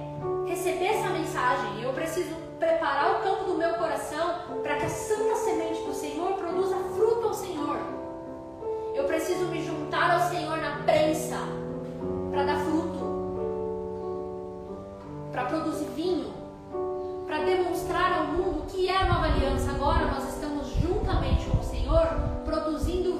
receber essa mensagem. Eu preciso preparar o campo do meu coração para que a santa semente do Senhor produza fruto ao Senhor. Eu preciso me juntar ao Senhor na prensa para dar fruto, para produzir vinho, para demonstrar ao mundo que é a nova aliança. Agora nós estamos juntamente com o Senhor produzindo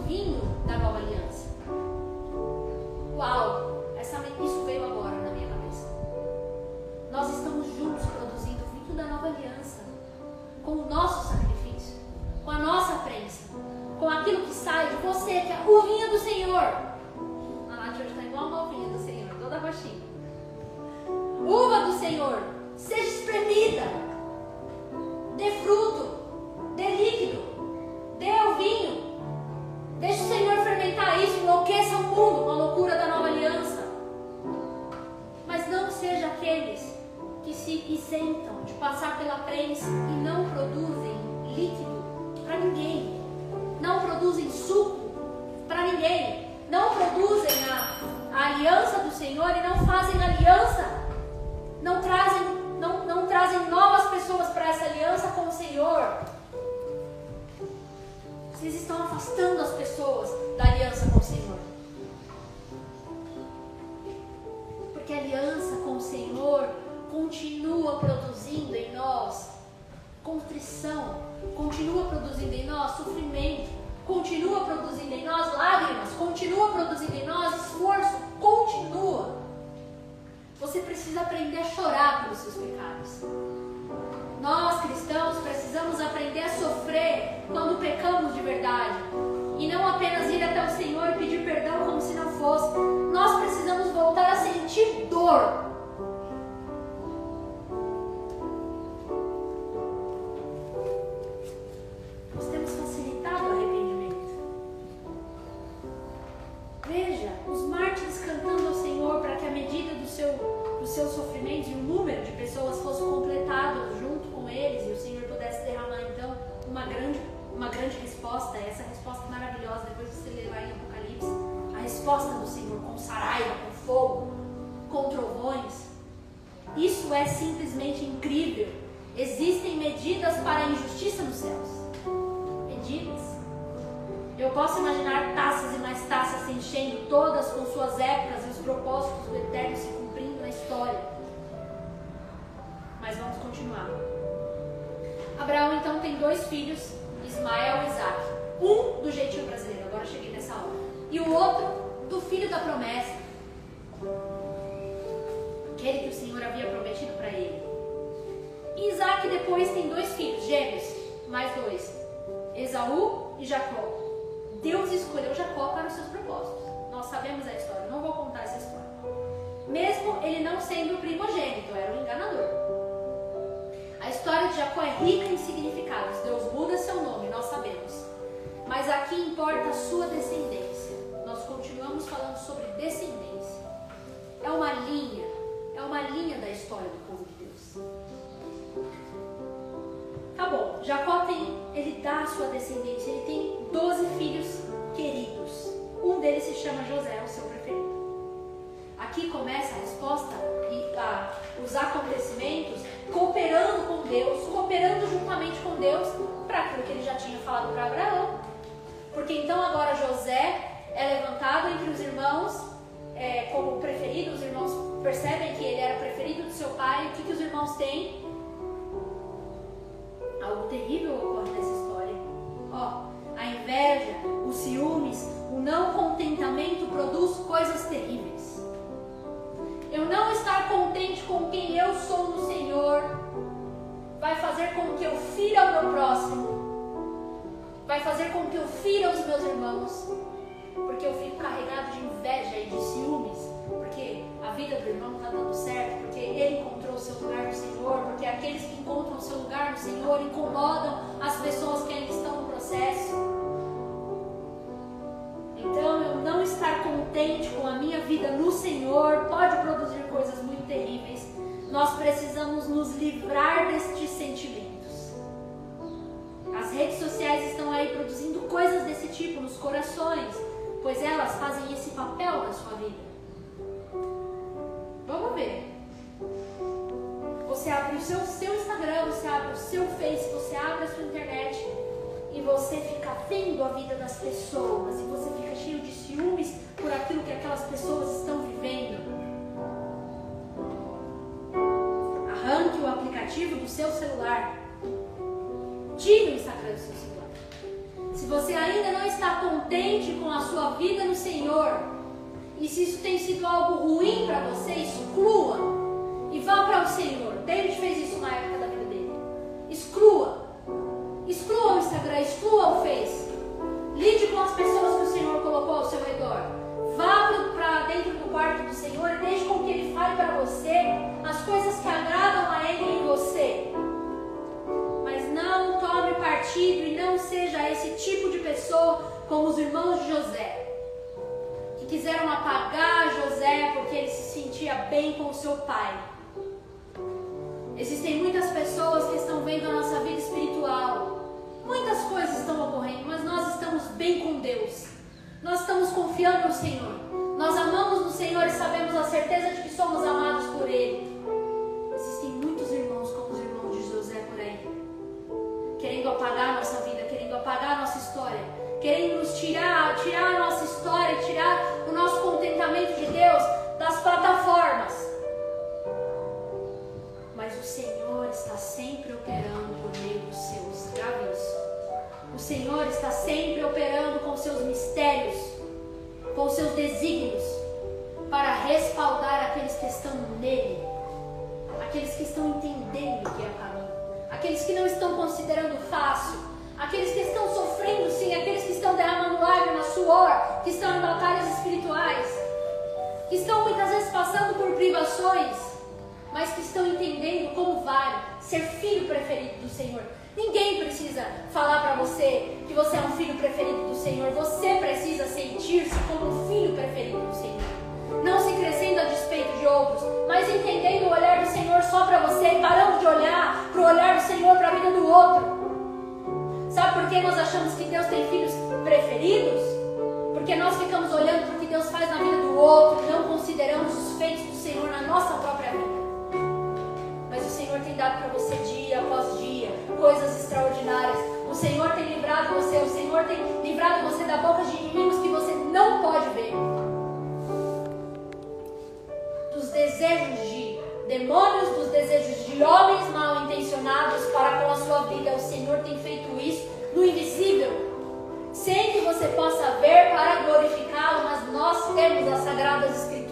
Esaú e Jacó. Deus escolheu Jacó para os seus propósitos. Nós sabemos a história, não vou contar essa história. Mesmo ele não sendo o primogênito, era um enganador. A história de Jacó é rica em significados. Deus muda seu nome, nós sabemos. Mas aqui importa a sua descendência. Nós continuamos falando sobre descendência. É uma linha, é uma linha da história do povo Tá bom, Jacó tem, ele dá a sua descendência, ele tem 12 filhos queridos. Um deles se chama José, o seu preferido. Aqui começa a resposta e a, os acontecimentos cooperando com Deus, cooperando juntamente com Deus para aquilo que ele já tinha falado para Abraão. Porque então agora José é levantado entre os irmãos é, como preferido, os irmãos percebem que ele era preferido do seu pai. O que, que os irmãos têm? Algo terrível ocorre nessa história. Ó, a inveja, os ciúmes, o não contentamento produz coisas terríveis. Eu não estar contente com quem eu sou no Senhor vai fazer com que eu fira o meu próximo. Vai fazer com que eu fira os meus irmãos. Porque eu fico carregado de inveja e de ciúmes. Porque a vida do irmão está dando certo. Porque ele encontrou o seu lugar no Senhor. Porque aqueles que encontram o seu lugar no Senhor incomodam as pessoas que ainda estão no processo. Então, eu não estar contente com a minha vida no Senhor pode produzir coisas muito terríveis. Nós precisamos nos livrar destes sentimentos. As redes sociais estão aí produzindo coisas desse tipo nos corações, pois elas fazem esse papel na sua vida. Vamos ver. Você abre o seu, seu Instagram, você abre o seu Face, você abre a sua internet e você fica vendo a vida das pessoas e você fica cheio de ciúmes por aquilo que aquelas pessoas estão vivendo. Arranque o aplicativo do seu celular. Tire o Instagram do seu celular. Se você ainda não está contente com a sua vida no Senhor, e se isso tem sido algo ruim para você, exclua e vá para o Senhor. David fez isso na época da vida dele. Exclua. Exclua o Instagram, exclua o Face. Lide com as pessoas que o Senhor colocou ao seu redor. Vá para dentro do quarto do Senhor e deixe com que Ele fale para você as coisas que agradam a Ele em você não tome partido e não seja esse tipo de pessoa como os irmãos de José, que quiseram apagar José porque ele se sentia bem com seu pai. Existem muitas pessoas que estão vendo a nossa vida espiritual. Muitas coisas estão ocorrendo, mas nós estamos bem com Deus. Nós estamos confiando no Senhor. Nós amamos no Senhor e sabemos a certeza de que somos amados por Ele. Existem muitos irmãos como os irmãos de José por aí querendo apagar a nossa vida, querendo apagar a nossa história, querendo nos tirar, tirar a nossa história, tirar o nosso contentamento de Deus das plataformas. Mas o Senhor está sempre operando por meio dos seus. Grave isso. O Senhor está sempre operando com seus mistérios, com seus desígnios, para respaldar aqueles que estão nele, aqueles que estão entendendo que é a aqueles que não estão considerando fácil, aqueles que estão sofrendo sim, aqueles que estão derramando lágrimas, suor, que estão em batalhas espirituais, que estão muitas vezes passando por privações, mas que estão entendendo como vale ser filho preferido do Senhor. Ninguém precisa falar para você que você é um filho preferido do Senhor. Você precisa sentir-se como um filho preferido do Senhor não se crescendo a despeito de outros, mas entendendo o olhar do Senhor só para você e parando de olhar para o olhar do Senhor para a vida do outro. Sabe por que nós achamos que Deus tem filhos preferidos? Porque nós ficamos olhando para o que Deus faz na vida do outro não consideramos os feitos do Senhor na nossa própria vida. Senhor tem dado para você dia após dia coisas extraordinárias. O Senhor tem livrado você, o Senhor tem livrado você da boca de inimigos que você não pode ver desejos de demônios, dos desejos de homens mal intencionados para com a sua vida. O Senhor tem feito isso no invisível, sem que você possa ver para glorificá-lo, mas nós temos as Sagradas Escrituras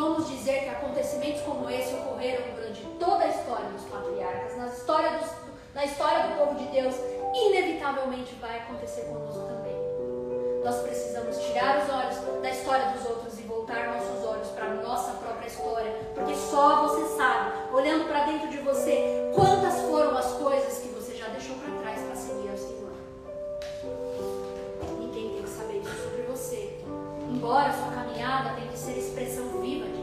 vamos dizer que acontecimentos como esse ocorreram durante toda a história dos patriarcas, na história, dos, na história do povo de Deus, inevitavelmente vai acontecer conosco também. Nós precisamos tirar os olhos da história dos outros e voltar nossos olhos para a nossa própria história, porque só você sabe, olhando para dentro de você, quantas foram as coisas que você já deixou para trás para seguir ao Senhor. Ninguém tem que saber isso sobre você. Embora sua caminhada tenha que ser expressão viva disso,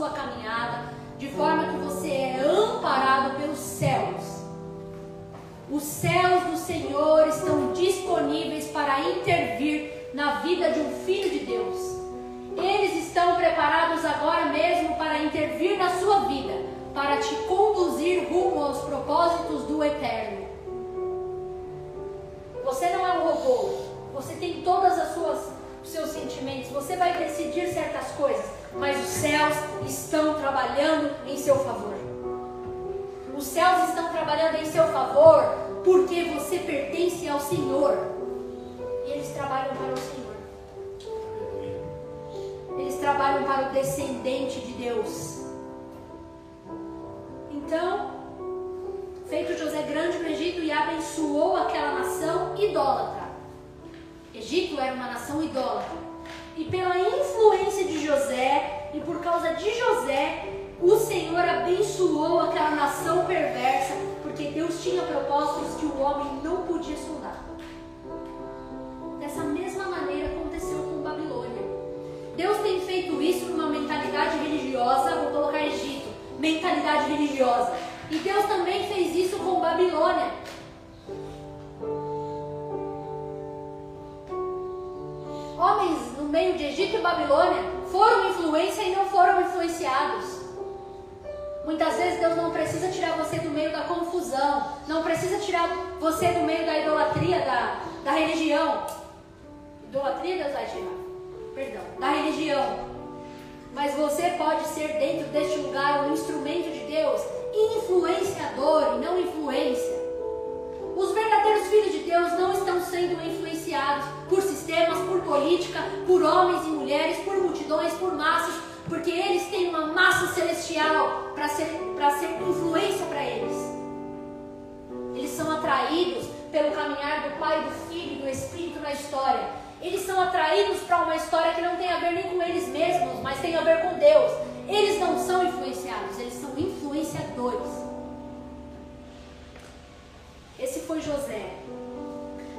sua caminhada, de forma que você é amparado pelos céus. Os céus do Senhor estão disponíveis para intervir na vida de um filho de Deus. Eles estão preparados agora mesmo para intervir na sua vida, para te conduzir rumo aos propósitos do eterno. Você não é um robô. Você tem todas as suas seus sentimentos. Você vai decidir certas coisas, mas os céus estão trabalhando em seu favor. Os céus estão trabalhando em seu favor porque você pertence ao Senhor. E eles trabalham para o Senhor. Eles trabalham para o descendente de Deus. Então, feito José grande no Egito e abençoou aquela nação idólatra. Egito era uma nação idólatra. E pela influência de José e por causa de José, o Senhor abençoou aquela nação perversa, porque Deus tinha propósitos que o homem não podia sondar. Dessa mesma maneira aconteceu com Babilônia. Deus tem feito isso numa mentalidade religiosa, vou colocar Egito, mentalidade religiosa. E Deus também fez isso com Babilônia. Homens no meio de Egito e Babilônia foram influência e não foram influenciados. Muitas vezes Deus não precisa tirar você do meio da confusão, não precisa tirar você do meio da idolatria, da, da religião. Idolatria, Deus vai tirar. Perdão, da religião. Mas você pode ser dentro deste lugar um instrumento de Deus, influenciador e não influência. Os verdadeiros filhos de Deus não estão sendo influenciados por sistemas, por política, por homens e mulheres, por multidões, por massas, porque eles têm uma massa celestial para ser, ser influência para eles. Eles são atraídos pelo caminhar do Pai, do Filho e do Espírito na história. Eles são atraídos para uma história que não tem a ver nem com eles mesmos, mas tem a ver com Deus. Eles não são influenciados, eles são influenciadores. Esse foi José.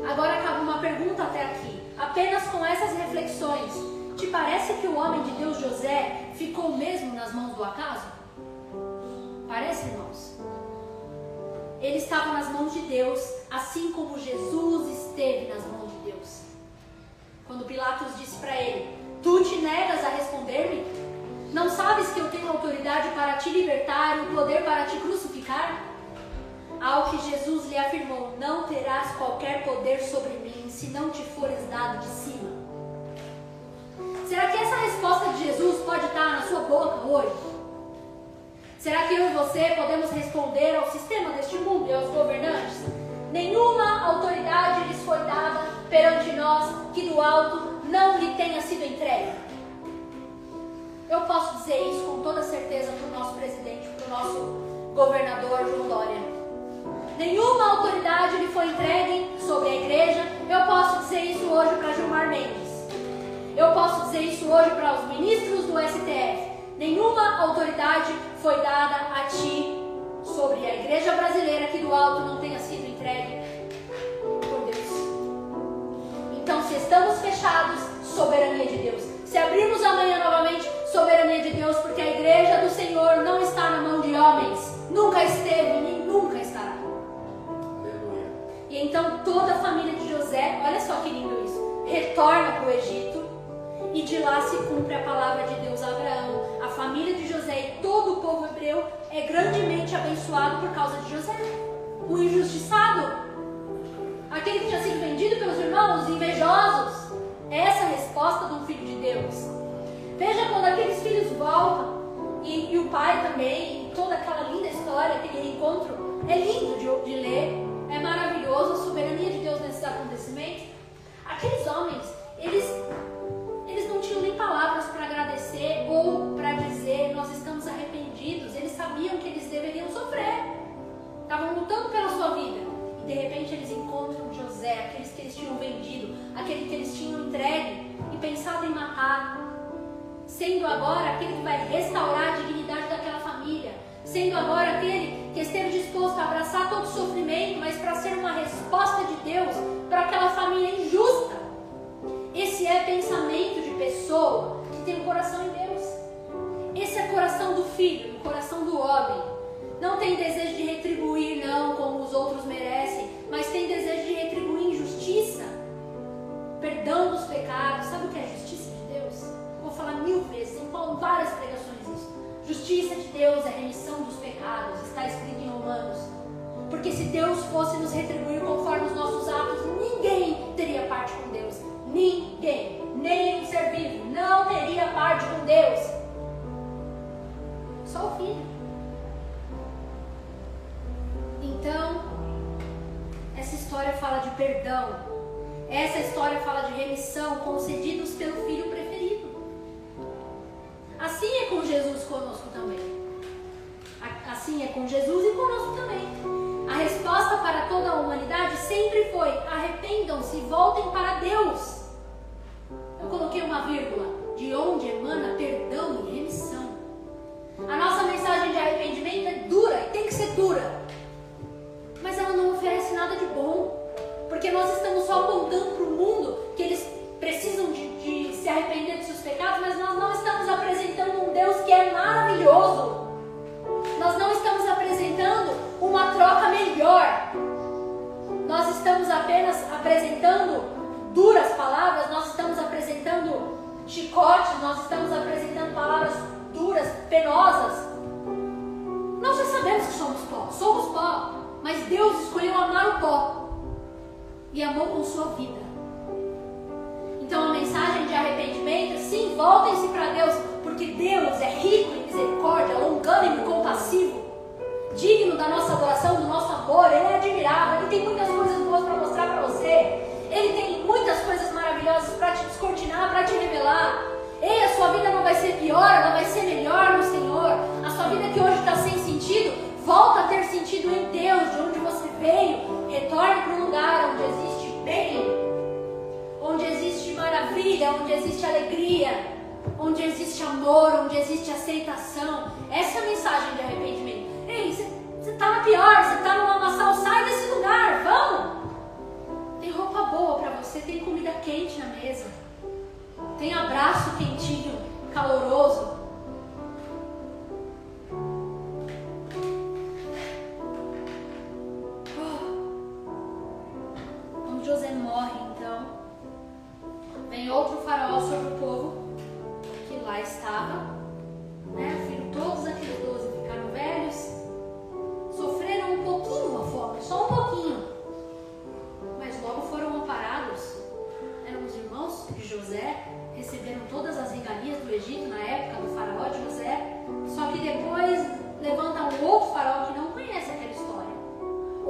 Agora acaba uma pergunta até aqui. Apenas com essas reflexões, te parece que o homem de Deus José ficou mesmo nas mãos do acaso? Parece, irmãos? Ele estava nas mãos de Deus, assim como Jesus esteve nas mãos de Deus. Quando Pilatos disse para ele: Tu te negas a responder-me? Não sabes que eu tenho autoridade para te libertar e o poder para te crucificar? Ao que Jesus lhe afirmou: Não terás qualquer poder sobre mim se não te fores dado de cima. Será que essa resposta de Jesus pode estar na sua boca hoje? Será que eu e você podemos responder ao sistema deste mundo e aos governantes? Nenhuma autoridade lhes foi dada perante nós que do alto não lhe tenha sido entregue. Eu posso dizer isso com toda certeza para o nosso presidente, para o nosso governador João Dória. Nenhuma autoridade lhe foi entregue sobre a igreja. Eu posso dizer isso hoje para Gilmar Mendes. Eu posso dizer isso hoje para os ministros do STF. Nenhuma autoridade foi dada a ti sobre a igreja brasileira que do alto não tenha sido entregue por Deus. Então, se estamos fechados, soberania de Deus. Se abrirmos amanhã novamente, soberania de Deus, porque a igreja do Senhor não está na mão de homens. Nunca esteve nem nunca estará. E então toda a família de José, olha só que lindo isso, retorna para o Egito e de lá se cumpre a palavra de Deus a Abraão. A família de José e todo o povo hebreu é grandemente abençoado por causa de José. O injustiçado, aquele que tinha sido vendido pelos irmãos, invejosos. Essa é a resposta do filho de Deus. Veja quando aqueles filhos voltam e, e o pai também, e toda aquela linda história, aquele encontro, é lindo de, de ler, é maravilhoso a soberania de Deus nesses acontecimentos. Aqueles homens, eles eles não tinham nem palavras para agradecer ou para dizer nós estamos arrependidos. Eles sabiam que eles deveriam sofrer. Estavam lutando pela sua vida. E de repente eles encontram José, aqueles que eles tinham vendido, aquele que eles tinham entregue e pensado em matar. Sendo agora aquele que vai restaurar a dignidade daquela família. Sendo agora aquele que esteve disposto a abraçar todo o sofrimento, mas para ser uma resposta de Deus para aquela família injusta. Esse é pensamento de pessoa que tem um coração em Deus. Esse é o coração do filho, o coração do homem. Não tem desejo de retribuir, não, como os outros merecem, mas tem desejo de retribuir injustiça, perdão dos pecados. Sabe o que é justiça de Deus? Vou falar mil vezes, em várias pregações. Justiça de Deus é remissão dos pecados, está escrito em Romanos. Porque se Deus fosse nos retribuir conforme os nossos atos, ninguém teria parte com Deus. Ninguém, nem um ser vivo, não teria parte com Deus. Só o Filho. Então, essa história fala de perdão. Essa história fala de remissão concedidos sempre foi: arrependam-se e voltem para Deus.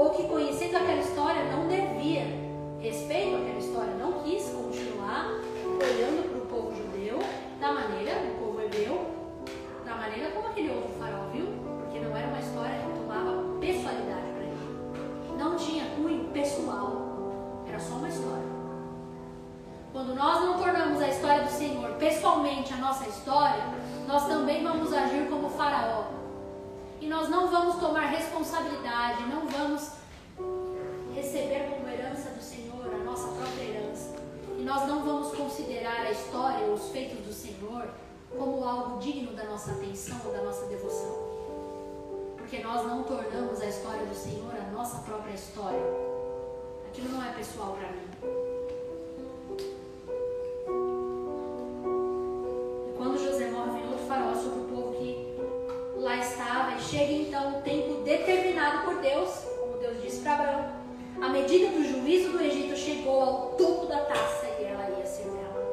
Ou que conhecendo aquela história não devia respeito àquela história, não quis continuar olhando para o povo judeu da maneira, o povo hebreu, da maneira como aquele outro faraó viu, porque não era uma história que tomava pessoalidade para ele. Não tinha cunho pessoal, era só uma história. Quando nós não tornamos a história do Senhor pessoalmente a nossa história, nós também vamos agir como faraó. E nós não vamos tomar responsabilidade, não vamos receber como herança do Senhor a nossa própria herança. E nós não vamos considerar a história ou os feitos do Senhor como algo digno da nossa atenção ou da nossa devoção. Porque nós não tornamos a história do Senhor a nossa própria história. Aquilo não é pessoal para mim. Por Deus, como Deus disse para Abraão a medida do juízo do Egito chegou ao topo da taça e ela ia ser derramada.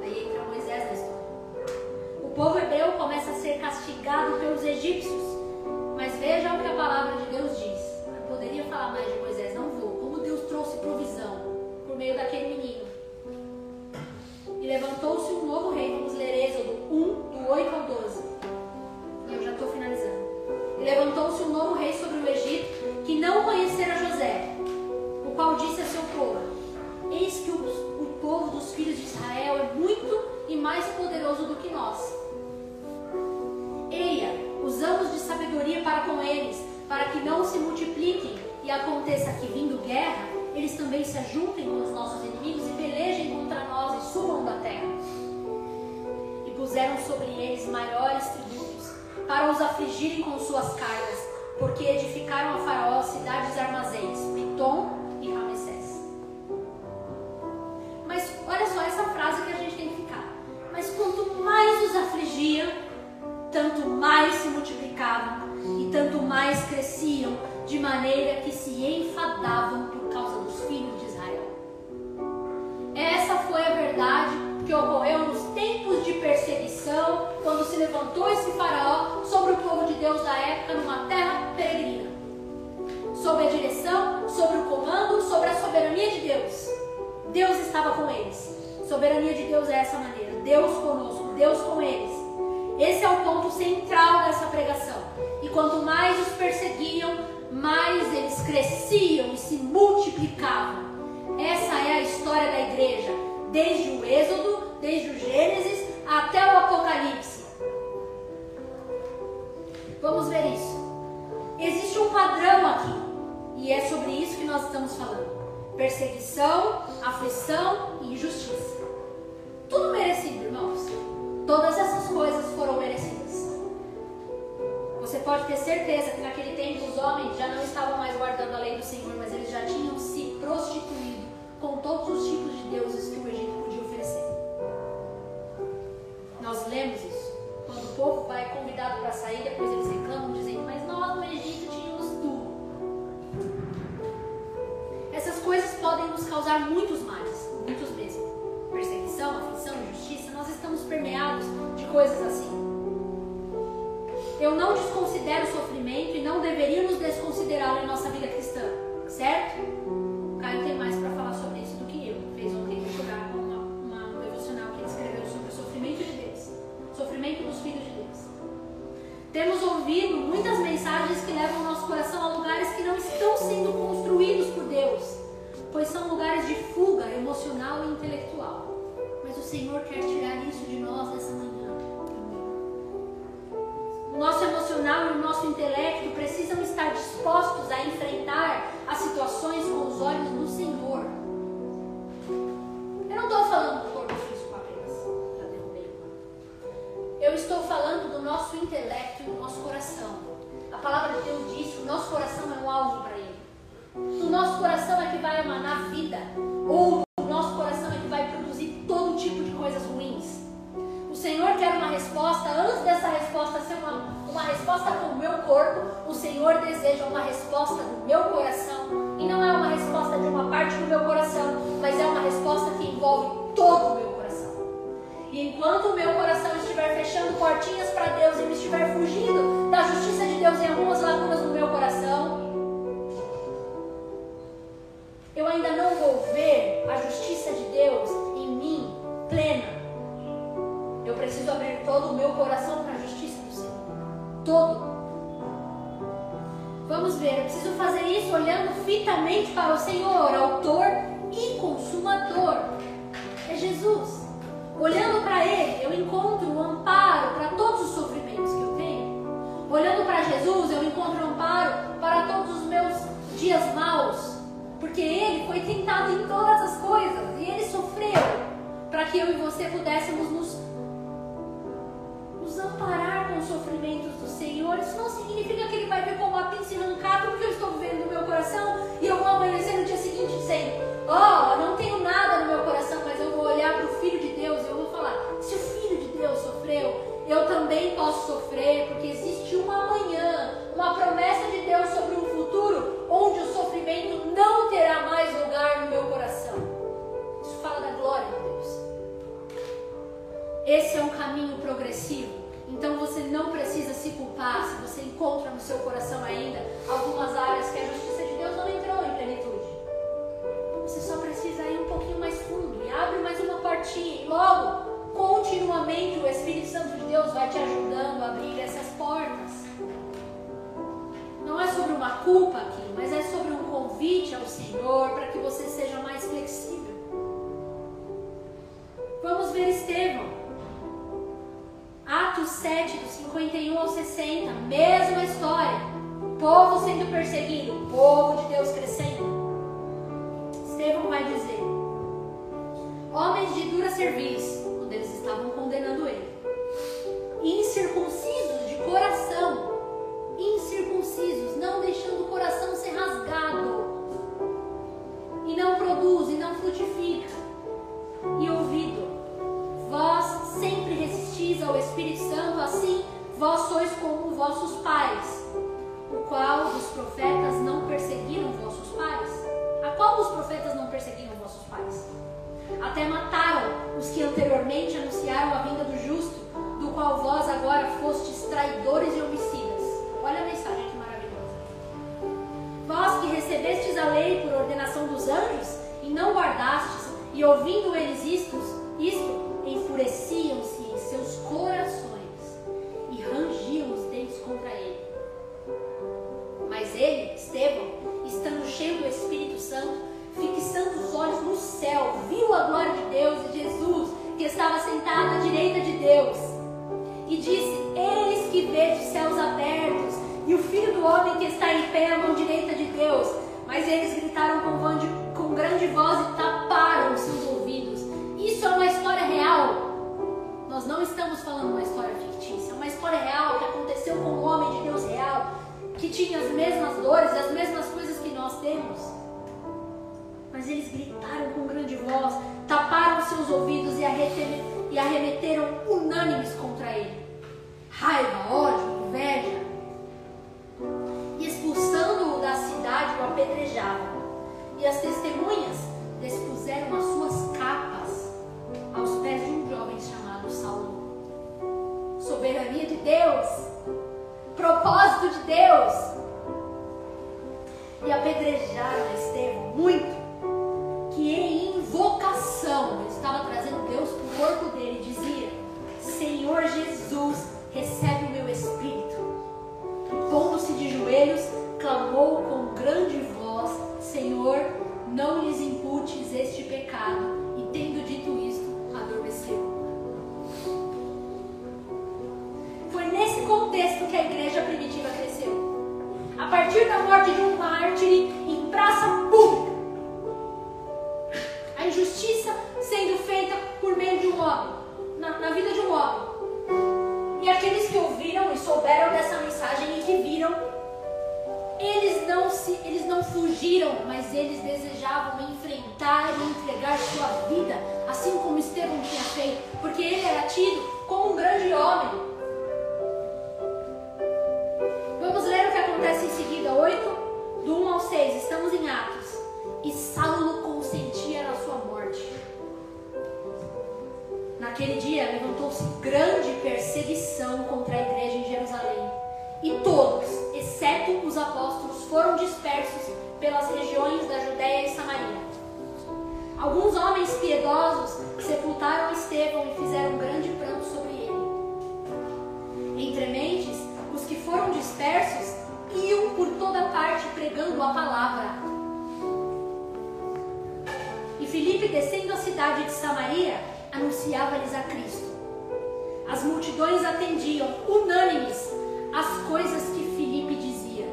Aí entra Moisés na história. O povo hebreu começa a ser castigado pelos egípcios. Mas veja o que a palavra de Deus diz. Eu poderia falar mais de Moisés, não vou. Como Deus trouxe provisão por meio daquele menino. E levantou-se um novo rei. Vamos ler Êxodo 1, do 8 ao 12. E eu já estou finalizando. Levantou-se um novo rei sobre o Egito que não conhecera José o qual disse a seu povo: Eis que o, o povo dos filhos de Israel é muito e mais poderoso do que nós. Eia, usamos de sabedoria para com eles, para que não se multipliquem e aconteça que, vindo guerra, eles também se ajuntem com os nossos inimigos e pelejem contra nós e subam da terra. E puseram sobre eles maiores tributos, para os afligirem com suas cargas, porque edificaram a Faraó cidades armazéns, Pitom e Ramessés. Mas olha só essa frase que a gente tem que ficar. Mas quanto mais os afligiam, tanto mais se multiplicavam e tanto mais cresciam, de maneira que se enfadavam por causa dos filhos de Israel. Essa foi a verdade que ocorreu nos tempos de perseguição, quando se levantou esse faraó sobre o povo de Deus da época numa terra peregrina. Sob a direção, sobre o comando, sobre a soberania de Deus. Deus estava com eles. Soberania de Deus é essa maneira. Deus conosco, Deus com eles. Esse é o ponto central dessa pregação. E quanto mais os perseguiam, mais eles cresciam e se multiplicavam. Essa é a história da igreja, desde o Êxodo, desde o Gênesis até o Apocalipse. Vamos ver isso. Existe um padrão aqui, e é sobre isso que nós estamos falando: perseguição, aflição e injustiça. Tudo merecido, irmãos. Todas essas coisas foram merecidas. Você pode ter certeza que naquele tempo os homens já não estavam mais guardando a lei do Senhor, mas eles já tinham se prostituído com todos os tipos de deuses que o Egito podia. Nós lemos isso. Quando o povo vai convidado para sair, depois eles reclamam dizendo: Mas nós no Egito tínhamos tudo. Essas coisas podem nos causar muitos males, muitos mesmo. Perseguição, aflição, injustiça, nós estamos permeados de coisas assim. Eu não desconsidero o sofrimento e não deveríamos desconsiderá-lo em nossa vida cristã, certo? Caio tem mais Temos ouvido muitas mensagens que levam o nosso coração a lugares que não estão sendo construídos por Deus, pois são lugares de fuga emocional e intelectual. Mas o Senhor quer tirar isso de nós nessa manhã. O nosso emocional e o nosso intelecto precisam estar dispostos a enfrentar as situações com os olhos no Senhor. Eu não estou falando do corpo Eu estou falando do nosso intelecto e do nosso coração. A palavra de Deus diz que o nosso coração é um alvo para Ele. O nosso coração é que vai emanar vida. Ou o nosso coração é que vai produzir todo tipo de coisas ruins. O Senhor quer uma resposta. Antes dessa resposta ser uma, uma resposta com o meu corpo, o Senhor deseja uma resposta do meu coração. E não é uma resposta de uma parte do meu coração, mas é uma resposta que envolve todo o meu coração. E enquanto o meu coração estiver fechando portinhas para Deus e me estiver fugindo da justiça de Deus em algumas lacunas no meu coração, eu ainda não vou ver a justiça de Deus em mim plena. Eu preciso abrir todo o meu coração para a justiça do Senhor. Todo. Vamos ver, eu preciso fazer isso olhando fitamente para o Senhor, autor e consumador. É Jesus. Olhando para Ele, eu encontro um amparo para todos os sofrimentos que eu tenho. Olhando para Jesus, eu encontro um amparo para todos os meus dias maus. Porque Ele foi tentado em todas as coisas e Ele sofreu para que eu e você pudéssemos nos, nos amparar com os sofrimentos do Senhor. Isso não significa que Ele vai ver como a pinça arrancada porque eu estou vivendo no meu coração e eu vou amanhecer no dia seguinte dizendo: Ó, oh, não tenho eu também posso sofrer, porque existe uma manhã, uma promessa de Deus sobre um futuro onde o sofrimento não terá mais lugar no meu coração. Isso fala da glória de Deus. Esse é um caminho progressivo. Então você não precisa se culpar se você encontra no seu coração ainda algumas áreas que a justiça de Deus não entrou em plenitude. Você só precisa ir um pouquinho mais fundo e abre mais uma portinha e logo continuamente o Espírito Santo de Deus vai te ajudando a abrir essas portas. Não é sobre uma culpa aqui, mas é sobre um convite ao Senhor para que você seja mais flexível. Vamos ver Estevão. Atos 7, do 51 ao 60, mesma história. povo sendo perseguido, o povo de Deus crescendo. Estevão vai dizer: homens de dura serviço, estavam condenando ele, incircuncisos de coração, incircuncisos, não deixando o coração ser rasgado, e não produz, e não frutifica, e ouvido, vós sempre resistis ao Espírito Santo, assim vós sois como vossos pais, o qual dos profetas não perseguiram vossos pais. A qual dos profetas não perseguiram vossos pais? Até mataram os que anteriormente anunciaram a vinda do justo, do qual vós agora fostes traidores e homicidas. Olha a mensagem que maravilhosa. Vós que recebestes a lei por ordenação dos anjos e não guardastes, e ouvindo eles isto, isto enfureciam-se em seus corações e rangiam os dentes contra ele. Mas ele, Estevão, estando cheio do Espírito Santo, fixando os olhos no céu, viu a glória de Deus e Jesus, que estava sentado à direita de Deus, e disse: Eis que vejo céus abertos e o filho do homem que está em pé à mão direita de Deus. Mas eles gritaram com, com grande voz e taparam os seus ouvidos. Isso é uma história real. Nós não estamos falando uma história fictícia, é uma história real que aconteceu com um homem de Deus real, que tinha as mesmas dores, as mesmas coisas que nós temos. Mas eles gritaram com grande voz, taparam seus ouvidos e arremeteram unânimes contra ele. Raiva, ódio, inveja. E expulsando-o da cidade, o apedrejavam. E as testemunhas despuseram as suas capas aos pés de um jovem chamado Saulo. Soberania de Deus, propósito de Deus. E apedrejaram Estevão muito que em invocação, ele estava trazendo Deus para o corpo dele, dizia: Senhor Jesus, recebe o meu espírito. E pondo-se de joelhos, clamou com grande voz: Senhor, não lhes imputes este pecado. E tendo dito isto, adormeceu. Foi nesse contexto que a igreja primitiva cresceu. A partir da morte de um mártir em praça pública a injustiça sendo feita por meio de um homem, na, na, vida de um homem. E aqueles que ouviram e souberam dessa mensagem e que viram, eles não, se, eles não fugiram, mas eles desejavam enfrentar e entregar sua vida, assim como Estevão tinha feito, porque ele era tido como um grande homem. Vamos ler o que acontece em seguida, 8, do 1 ao 6, estamos em Atos. E Saulo consentia Naquele dia levantou-se grande perseguição contra a igreja em Jerusalém. E todos, exceto os apóstolos, foram dispersos pelas regiões da Judéia e Samaria. Alguns homens piedosos sepultaram Estevão e fizeram grande pranto sobre ele. Entre mentes, os que foram dispersos iam por toda parte pregando a palavra. E Filipe, descendo a cidade de Samaria, anunciava-lhes a Cristo. As multidões atendiam, unânimes, as coisas que Filipe dizia.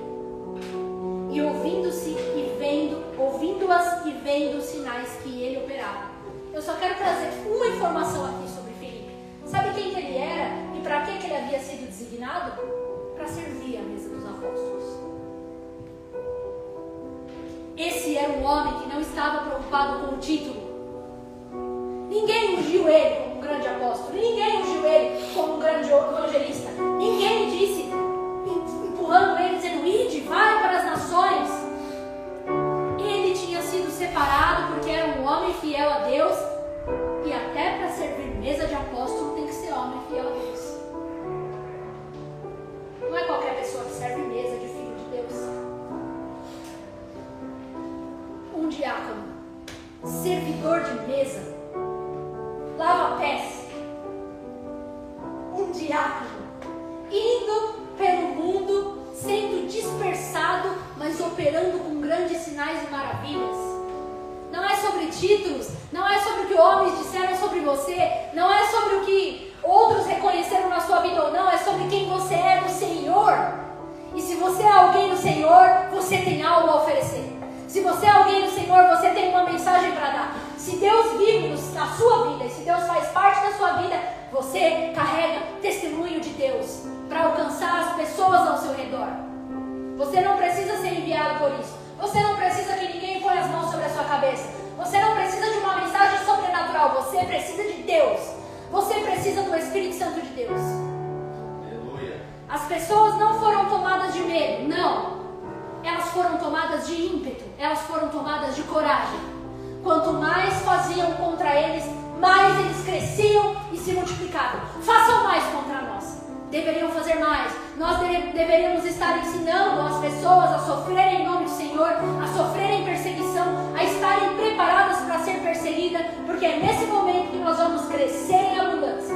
E ouvindo-se e vendo, ouvindo-as e vendo os sinais que ele operava. Eu só quero trazer uma informação aqui sobre Filipe. Sabe quem que ele era e para que, que ele havia sido designado? Para servir a mesa dos apóstolos. Esse era um homem que não estava preocupado com o título. Ninguém ungiu ele como um grande apóstolo. Ninguém ungiu ele como um grande evangelista. Ninguém disse, empurrando ele, dizendo: Ide, vai para as nações. Ele tinha sido separado porque era um homem fiel a Deus. E até para servir mesa de apóstolo tem que ser homem fiel a Deus. Não é qualquer pessoa que serve mesa de filho de Deus. Um diácono, servidor de mesa, lava pés, um diabo, indo pelo mundo, sendo dispersado, mas operando com grandes sinais e maravilhas. Não é sobre títulos, não é sobre o que homens disseram sobre você, não é sobre o que outros reconheceram na sua vida ou não, é sobre quem você é no Senhor. E se você é alguém do Senhor, você tem algo a oferecer. Se você é alguém do Senhor, você tem uma mensagem para dar. Deus vive na sua vida e se Deus faz parte da sua vida, você carrega testemunho de Deus para alcançar as pessoas ao seu redor. Você não precisa ser enviado por isso. Você não precisa que ninguém ponha as mãos sobre a sua cabeça. Você não precisa de uma mensagem sobrenatural. Você precisa de Deus. Você precisa do Espírito Santo de Deus. Aleluia. As pessoas não foram tomadas de medo, não. Elas foram tomadas de ímpeto. Elas foram tomadas de coragem. Quanto mais faziam contra eles, mais eles cresciam e se multiplicavam. Façam mais contra nós. Deveriam fazer mais. Nós deveríamos estar ensinando as pessoas a sofrerem em nome do Senhor, a sofrerem perseguição, a estarem preparadas para ser perseguida, porque é nesse momento que nós vamos crescer em abundância.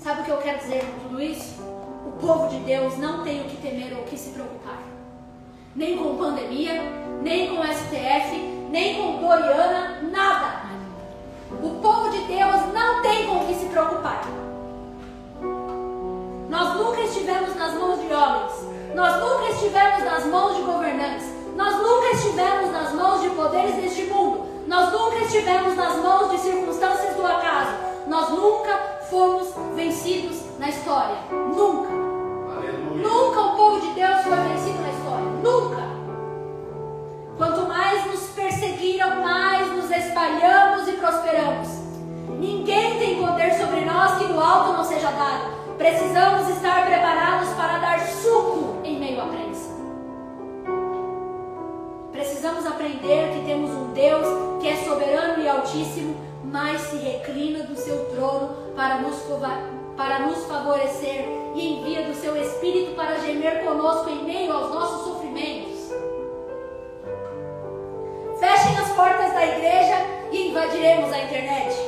Sabe o que eu quero dizer com tudo isso? O povo de Deus não tem o que temer ou o que se preocupar nem com pandemia, nem com STF, nem com Doriana, nada. O povo de Deus não tem com o que se preocupar. Nós nunca estivemos nas mãos de homens, nós nunca estivemos nas mãos de governantes, nós nunca estivemos nas mãos de poderes deste mundo, nós nunca estivemos nas mãos de circunstâncias do acaso, nós nunca fomos vencidos na história. Nunca. Aleluia. Nunca o povo de Deus foi vencido na Precisamos estar preparados para dar suco em meio à prensa. Precisamos aprender que temos um Deus que é soberano e altíssimo, mas se reclina do seu trono para nos, para nos favorecer e envia do seu Espírito para gemer conosco em meio aos nossos sofrimentos. Fechem as portas da igreja e invadiremos a internet.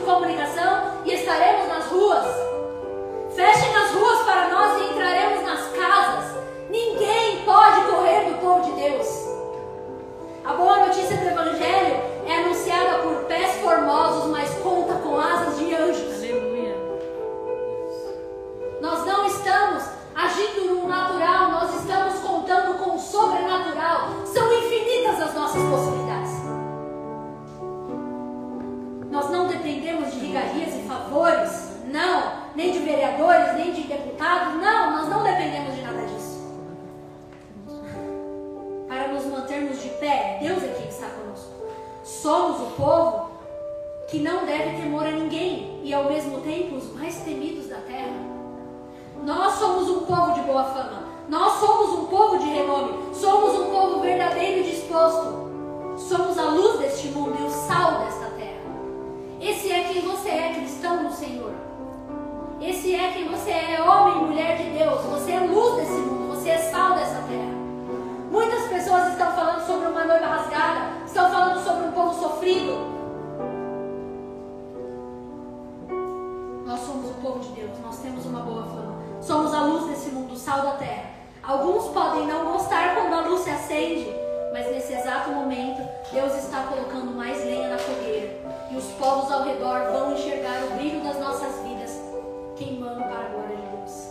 De comunicação e estaremos nas ruas. Fechem as ruas para nós e entraremos nas casas. Ninguém pode correr do povo de Deus. A boa notícia do Evangelho é anunciada por pés formosos, mas conta com asas de anjos. Aleluia. Nós não estamos agindo no natural, nós estamos contando com o sobrenatural. São infinitas as nossas possibilidades. Nós não dependemos de regalias e favores, não, nem de vereadores, nem de deputados, não, nós não dependemos de nada disso. Para nos mantermos de pé, Deus é quem está conosco. Somos o povo que não deve temor a ninguém e ao mesmo tempo os mais temidos da terra. Nós somos um povo de boa fama. Nós somos um povo de renome. Somos um povo verdadeiro e disposto. Somos a luz deste mundo e o sal desta. Esse é quem você é, cristão no Senhor. Esse é quem você é, homem e mulher de Deus. Você é luz desse mundo. Você é sal dessa terra. Muitas pessoas estão falando sobre uma noiva rasgada. Estão falando sobre um povo sofrido. Nós somos o povo de Deus. Nós temos uma boa fama. Somos a luz desse mundo, sal da terra. Alguns podem não gostar quando a luz se acende, mas nesse exato momento, Deus está colocando mais lenha na fogueira. E os povos ao redor vão enxergar o brilho das nossas vidas queimando para a glória de Deus.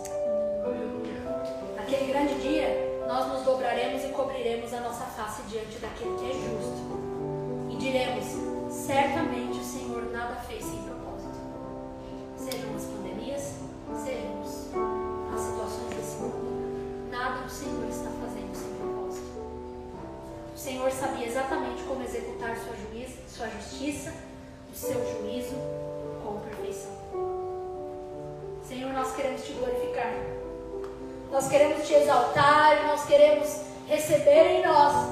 Naquele grande dia, nós nos dobraremos e cobriremos a nossa face diante daquele que é justo. E diremos: certamente o Senhor nada fez sem propósito. Sejam as pandemias, sejam as situações desse mundo, nada o Senhor está fazendo. O Senhor sabia exatamente como executar sua, juízo, sua justiça, o seu juízo com perfeição. Senhor, nós queremos te glorificar. Nós queremos te exaltar, nós queremos receber em nós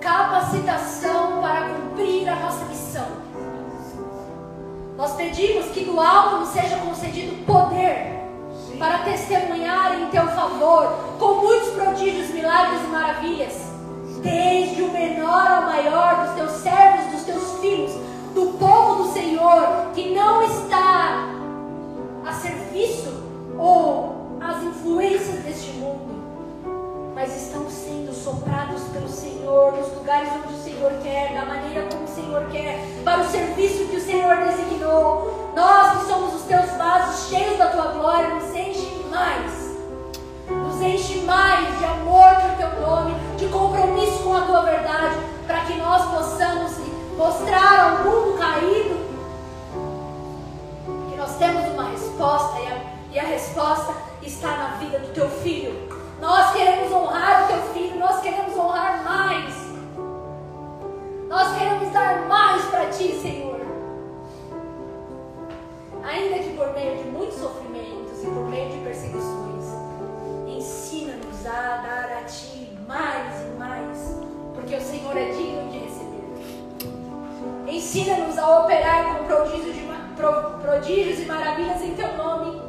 capacitação para cumprir a nossa missão. Nós pedimos que do alto nos seja concedido poder para testemunhar em teu favor, com muitos prodígios, milagres e maravilhas, desde o menor ao maior dos teus servos, dos teus filhos, do povo do Senhor, que não está a serviço ou às influências deste mundo, mas estão sendo soprados pelo Senhor nos lugares onde o Senhor quer, da maneira como o Senhor quer, para o serviço que o Senhor designou. Nós que somos os teus vasos cheios da tua glória, nos enche mais. Enche mais de amor por teu nome, de compromisso com a tua verdade, para que nós possamos mostrar ao mundo caído que nós temos uma resposta e a, e a resposta está na vida do teu filho. Nós queremos honrar o teu filho, nós queremos honrar mais. Nós queremos dar mais para ti, Senhor. Ainda que por meio de muitos sofrimentos e por meio de perseguições, a dar a ti mais e mais, porque o Senhor é digno de receber. Ensina-nos a operar com prodígios, de, prodígios e maravilhas em teu nome,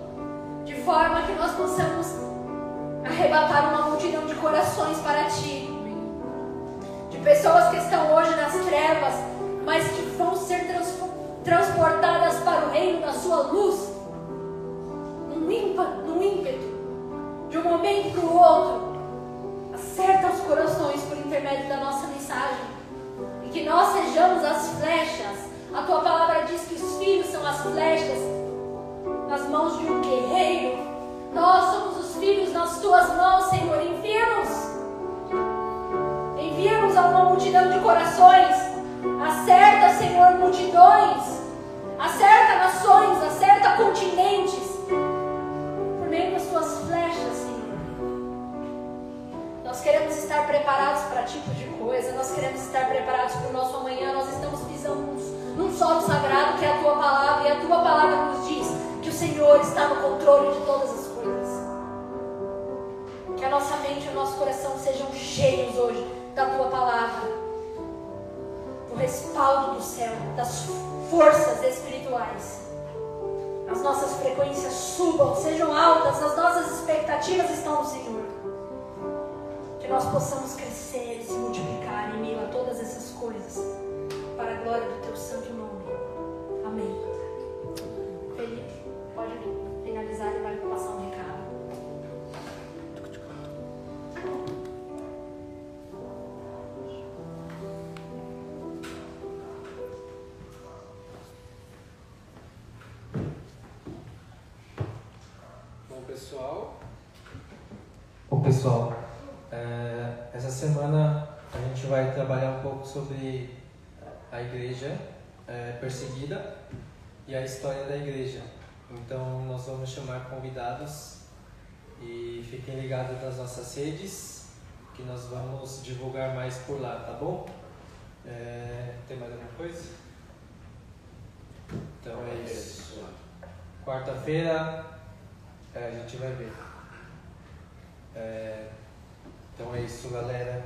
de forma que nós possamos arrebatar uma multidão de corações para ti. De pessoas que estão hoje nas trevas, mas que vão ser transportadas para o reino da sua luz, num ímpeto, de um momento para o outro. Acerta os corações por intermédio da nossa mensagem e que nós sejamos as flechas. A tua palavra diz que os filhos são as flechas nas mãos de um guerreiro. Nós somos os filhos nas tuas mãos, Senhor. Envia-nos. Envia-nos a uma multidão de corações. Acerta, Senhor, multidões. Acerta nações, acerta continentes. Por meio das tuas flechas. Nós queremos estar preparados para tipo de coisa. Nós queremos estar preparados para o nosso amanhã. Nós estamos pisando num solo sagrado que é a tua palavra. E a tua palavra nos diz que o Senhor está no controle de todas as coisas. Que a nossa mente e o nosso coração sejam cheios hoje da tua palavra, do respaldo do céu, das forças espirituais. As nossas frequências subam, sejam altas, as nossas expectativas estão no Senhor. Nós possamos crescer e se multiplicar em meio a todas essas coisas, sobre a igreja é, perseguida e a história da igreja. Então nós vamos chamar convidados e fiquem ligados nas nossas redes que nós vamos divulgar mais por lá, tá bom? É, tem mais alguma coisa? Então é isso. Quarta-feira é, a gente vai ver. É, então é isso, galera.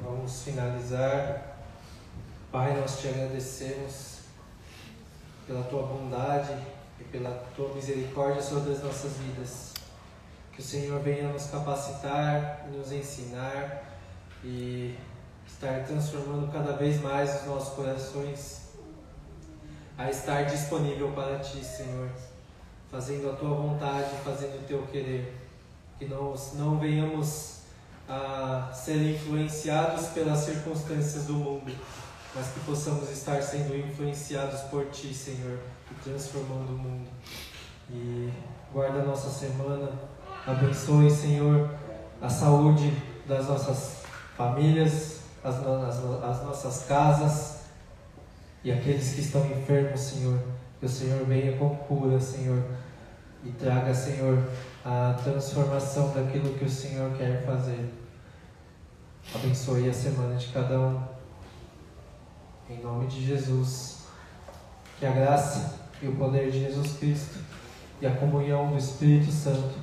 Vamos finalizar. Pai, nós te agradecemos pela tua bondade e pela tua misericórdia sobre as nossas vidas. Que o Senhor venha nos capacitar, nos ensinar e estar transformando cada vez mais os nossos corações a estar disponível para ti, Senhor, fazendo a tua vontade, fazendo o teu querer. Que nós não venhamos a ser influenciados pelas circunstâncias do mundo, mas que possamos estar sendo influenciados por Ti, Senhor, e transformando o mundo. E guarda a nossa semana, abençoe, Senhor, a saúde das nossas famílias, as, as, as nossas casas e aqueles que estão enfermos, Senhor. Que o Senhor venha com cura, Senhor, e traga, Senhor, a transformação daquilo que o Senhor quer fazer. Abençoe a semana de cada um. Em nome de Jesus. Que a graça e o poder de Jesus Cristo e a comunhão do Espírito Santo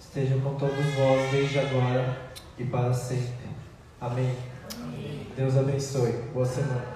estejam com todos vós desde agora e para sempre. Amém. Amém. Deus abençoe. Boa semana.